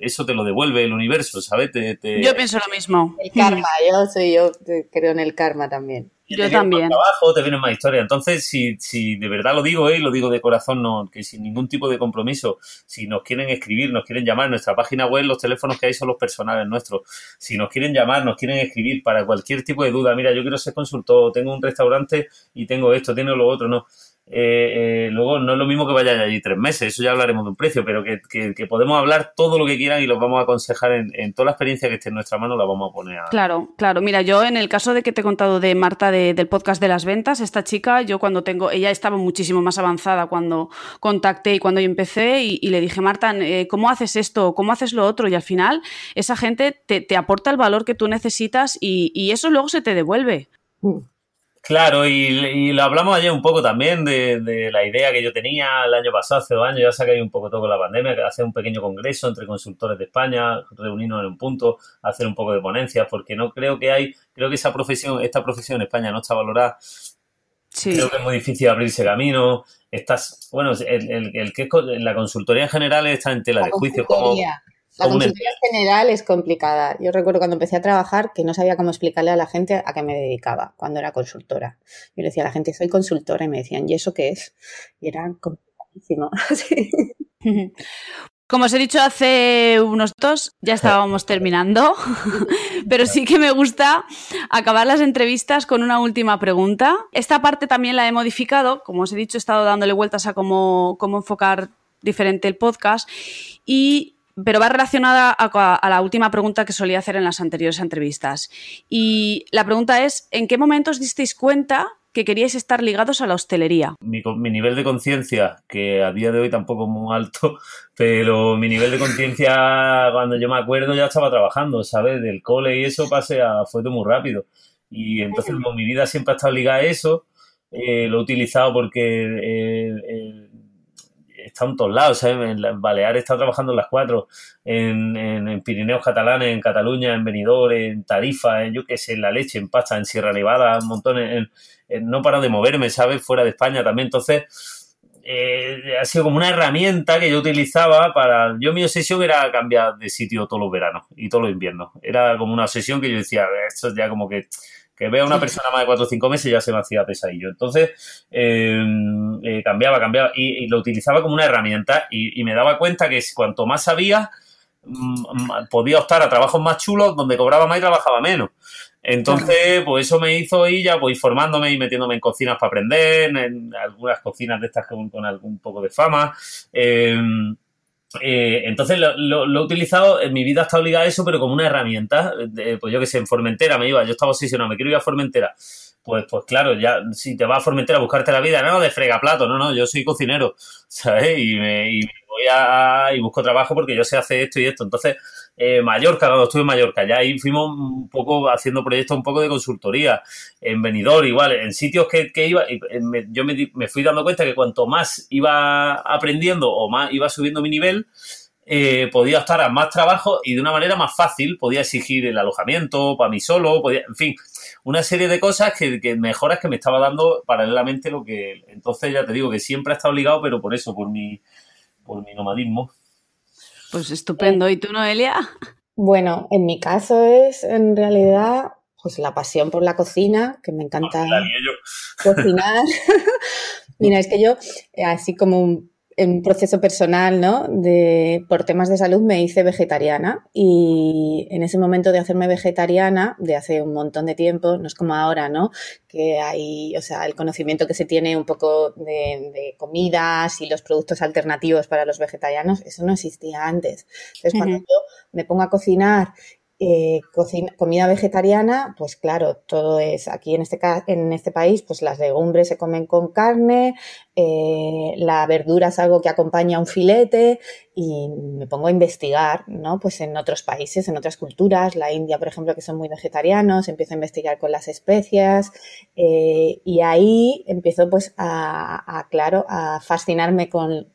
eso te lo devuelve el universo, ¿sabes? Yo pienso lo mismo. El karma, yo soy yo, creo en el karma también. Yo también. Trabajo, te viene más historia. Entonces, si, si de verdad lo digo, eh, lo digo de corazón, no, que sin ningún tipo de compromiso, si nos quieren escribir, nos quieren llamar, nuestra página web, los teléfonos que hay son los personales nuestros. Si nos quieren llamar, nos quieren escribir para cualquier tipo de duda, mira, yo quiero ser consultor, tengo un restaurante y tengo esto, tengo lo otro, no. Eh, eh, luego no es lo mismo que vayan allí tres meses, eso ya hablaremos de un precio, pero que, podemos hablar todo lo que quieran y los vamos a aconsejar en, toda la experiencia que esté en nuestra mano, la vamos a poner a... Claro, claro. Mira, yo en el caso de que te he contado de Marta del podcast de las ventas, esta chica, yo cuando tengo, ella estaba muchísimo más avanzada cuando contacté y cuando yo empecé y, le dije, Marta, eh, ¿cómo haces esto? ¿Cómo haces lo otro? Y al final esa gente te, aporta el valor que tú necesitas y, eso luego se te devuelve. Mm. Claro, y, lo hablamos ayer un poco también de, la idea que yo tenía el año pasado, hace dos años, ya sé que hay un poco todo la pandemia, hacer un pequeño congreso entre consultores de España, reunirnos en un punto, hacer un poco de ponencias, porque no creo que hay, creo que esa profesión, esta profesión en España no está valorada. Creo que es muy difícil abrirse camino. Estás, bueno, el, el, que es la consultoría en general está en tela de juicio. Como, la consultoría general es complicada. Yo recuerdo cuando empecé a trabajar que no sabía cómo explicarle a la gente a qué me dedicaba cuando era consultora. Yo le decía a la gente, soy consultora, y me decían, ¿y eso qué es? Y era complicadísimo. Como os he dicho hace unos dos, ya estábamos terminando, pero sí que me gusta acabar las entrevistas con una última pregunta. Esta parte también la he modificado, como os he dicho, he estado dándole vueltas a cómo, cómo enfocar diferente el podcast y pero va relacionada a, la última pregunta que solía hacer en las anteriores entrevistas. Y la pregunta es, ¿en qué momento os disteis cuenta que queríais estar ligados a la hostelería? Mi, nivel de conciencia, que a día de hoy tampoco es muy alto, pero mi nivel de conciencia, cuando yo me acuerdo, ya estaba trabajando, ¿sabes? Del cole y eso pasé a, fue muy rápido. Y entonces como mi vida siempre ha estado ligada a eso, eh, lo he utilizado porque eh, está en todos lados, En, Baleares está trabajando en las cuatro, en, en, Pirineos catalanes, en Cataluña, en Benidorm, en Tarifa, en yo qué sé, en La Leche, en Pasta, en Sierra Nevada, un montón, en, no paro de moverme, ¿sabes? Fuera de España también, entonces... Eh, ha sido como una herramienta que yo utilizaba para... Yo mi obsesión era cambiar de sitio todos los veranos y todos los inviernos. Era como una obsesión que yo decía, esto ya como que que vea a una persona más de cuatro o cinco meses ya se me hacía pesadillo. Entonces, eh, eh, cambiaba, cambiaba y, lo utilizaba como una herramienta y, me daba cuenta que cuanto más sabía, mm, mm, podía optar a trabajos más chulos donde cobraba más y trabajaba menos. Entonces, pues eso me hizo ir ya pues formándome y metiéndome en cocinas para aprender, en algunas cocinas de estas con, con algún poco de fama. Eh, eh, entonces lo, he utilizado, en mi vida está obligada a eso, pero como una herramienta. pues yo que sé, en Formentera me iba, yo estaba obsesionado, me quiero ir a Formentera. Pues, pues claro, ya si te vas a Formentera a buscarte la vida, no, de fregaplato, no, no, yo soy cocinero, ¿sabes? Y me, y voy a y busco trabajo porque yo sé hacer esto y esto. Entonces, eh, Mallorca, cuando estuve en Mallorca, ya ahí fuimos un poco haciendo proyectos un poco de consultoría, en Benidorm igual, en sitios que, iba, eh, yo me, fui dando cuenta que cuanto más iba aprendiendo o más iba subiendo mi nivel, eh, podía estar a más trabajo y de una manera más fácil, podía exigir el alojamiento para mí solo, podía, en fin, una serie de cosas que, que, mejoras que me estaba dando paralelamente lo que entonces ya te digo que siempre ha estado ligado pero por eso por mi por mi nomadismo pues estupendo. ¿Y tú, Noelia? Bueno, en mi caso es en realidad pues la pasión por la cocina, que me encanta cocinar. Mira, es que yo, así como un en un proceso personal, ¿no? De, por temas de salud me hice vegetariana y en ese momento de hacerme vegetariana, de hace un montón de tiempo, no es como ahora, ¿no? Que hay, o sea, el conocimiento que se tiene un poco de, comidas y los productos alternativos para los vegetarianos, eso no existía antes. Entonces, cuando yo me pongo a cocinar eh, comida vegetariana, pues claro, todo es aquí en este, en este país, pues las legumbres se comen con carne, eh, la verdura es algo que acompaña a un filete y me pongo a investigar, ¿no? Pues en otros países, en otras culturas, la India, por ejemplo, que son muy vegetarianos, empiezo a investigar con las especias eh, y ahí empiezo pues a, claro, a fascinarme con,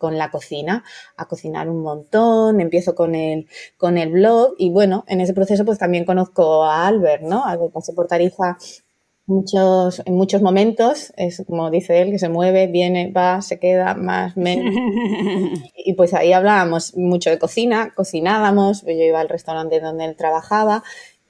la cocina, a cocinar un montón, empiezo con el, con el blog y bueno, en ese proceso pues también conozco a Albert, ¿no? Albert pasé por Tarifa muchos, en muchos momentos, es como dice él, que se mueve, viene, va, se queda, más, menos. y pues ahí hablábamos mucho de cocina, cocinábamos, yo iba al restaurante donde él trabajaba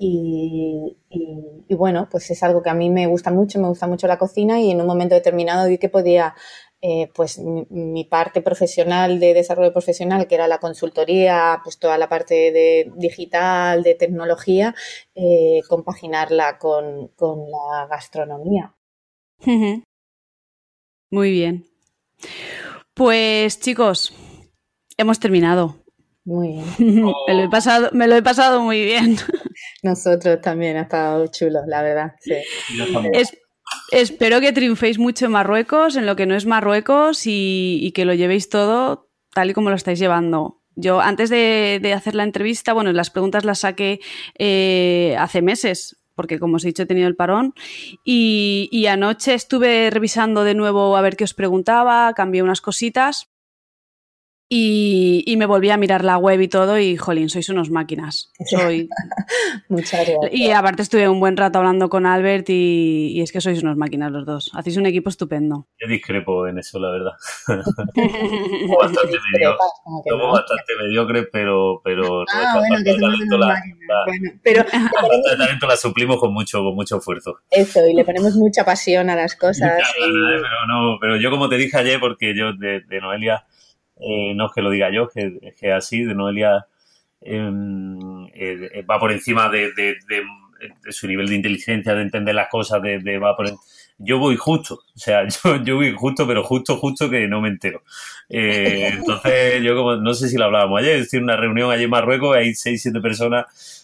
y, y, bueno, pues es algo que a mí me gusta mucho, me gusta mucho la cocina y en un momento determinado vi que podía eh, pues mi, parte profesional de desarrollo profesional, que era la consultoría, pues toda la parte de digital, de tecnología, eh, compaginarla con, la gastronomía. Muy bien. Pues chicos, hemos terminado. Muy bien. me, lo he pasado, me lo he pasado muy bien. Nosotros también ha estado chulo, la verdad. Sí. Espero que triunféis mucho en Marruecos, en lo que no es Marruecos, y, que lo llevéis todo tal y como lo estáis llevando. Yo antes de, hacer la entrevista, bueno, las preguntas las saqué eh, hace meses, porque como os he dicho he tenido el parón, y, y anoche estuve revisando de nuevo a ver qué os preguntaba, cambié unas cositas y, me volví a mirar la web y todo y, jolín, sois unos máquinas. Soy... Muchas gracias. Y aparte estuve un buen rato hablando con Albert y, es que sois unos máquinas los dos. Hacéis un equipo estupendo. Yo discrepo en eso, la verdad. Bastante, mediocres, Somos bastante mediocres, pero, pero ah, bueno, que talento la, la, bueno, pero la talento la suplimos con mucho, con mucho esfuerzo. Eso, y le ponemos mucha pasión a las cosas. y... ¿eh? pero, no, pero yo como te dije ayer, porque yo de, de Noelia eh, no es que lo diga yo, que es que así, de Noelia em, eh, va por encima de, su nivel de inteligencia, de entender las cosas, de, va por yo voy justo, o sea, yo, yo voy justo, pero justo, justo que no me entero. Eh, entonces, yo como, no sé si lo hablábamos ayer, estoy en una reunión allí en Marruecos, hay seis, siete personas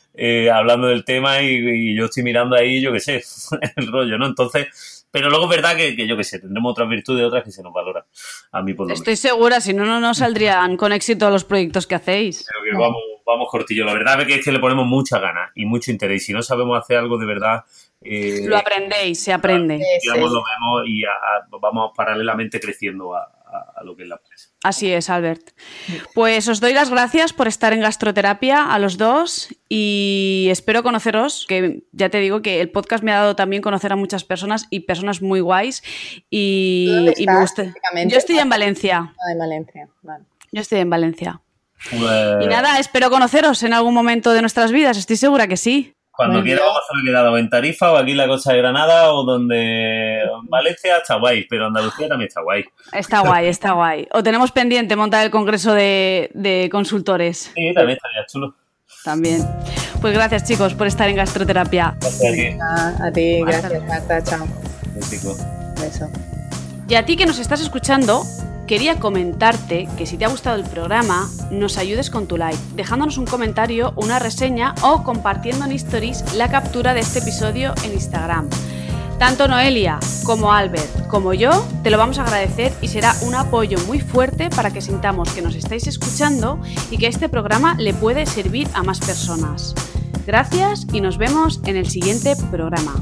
hablando del tema y, y, yo estoy mirando ahí, yo qué sé, el rollo, ¿no? Entonces, pero luego es verdad que, yo qué sé, tendremos otras virtudes, otras que se nos valoran. A mí por lo Estoy segura, si no, no saldrían con éxito los proyectos que hacéis. Creo que vamos, vamos cortillo. La verdad es que, es que le ponemos mucha gana y mucho interés. Y si no sabemos hacer algo de verdad, Eh, lo aprendéis, se aprende. Digamos, lo vemos y vamos paralelamente creciendo a, lo que es la empresa. Así es, Albert. Pues os doy las gracias por estar en gastroterapia a los dos y espero conoceros, que ya te digo que el podcast me ha dado también conocer a muchas personas y personas muy guays y, me gusta. Yo estoy en Valencia. Ah, en Valencia, Yo estoy en Valencia. Pues y nada, espero conoceros en algún momento de nuestras vidas, estoy segura que sí. Cuando quiera vamos a quedado en Tarifa o aquí en la Costa de Granada o donde en Valencia está guay, pero Andalucía también está guay. Está guay, está guay. O tenemos pendiente montar el congreso de, consultores. Sí, también estaría chulo. También. Pues gracias chicos por estar en gastroterapia. Gracias a ti, gracias Marta, chao. Beso. Y a ti que nos estás escuchando, quería comentarte que si te ha gustado el programa, nos ayudes con tu like, dejándonos un comentario, una reseña o compartiendo en stories la captura de este episodio en Instagram. Tanto Noelia como Albert como yo te lo vamos a agradecer y será un apoyo muy fuerte para que sintamos que nos estáis escuchando y que este programa le puede servir a más personas. Gracias y nos vemos en el siguiente programa.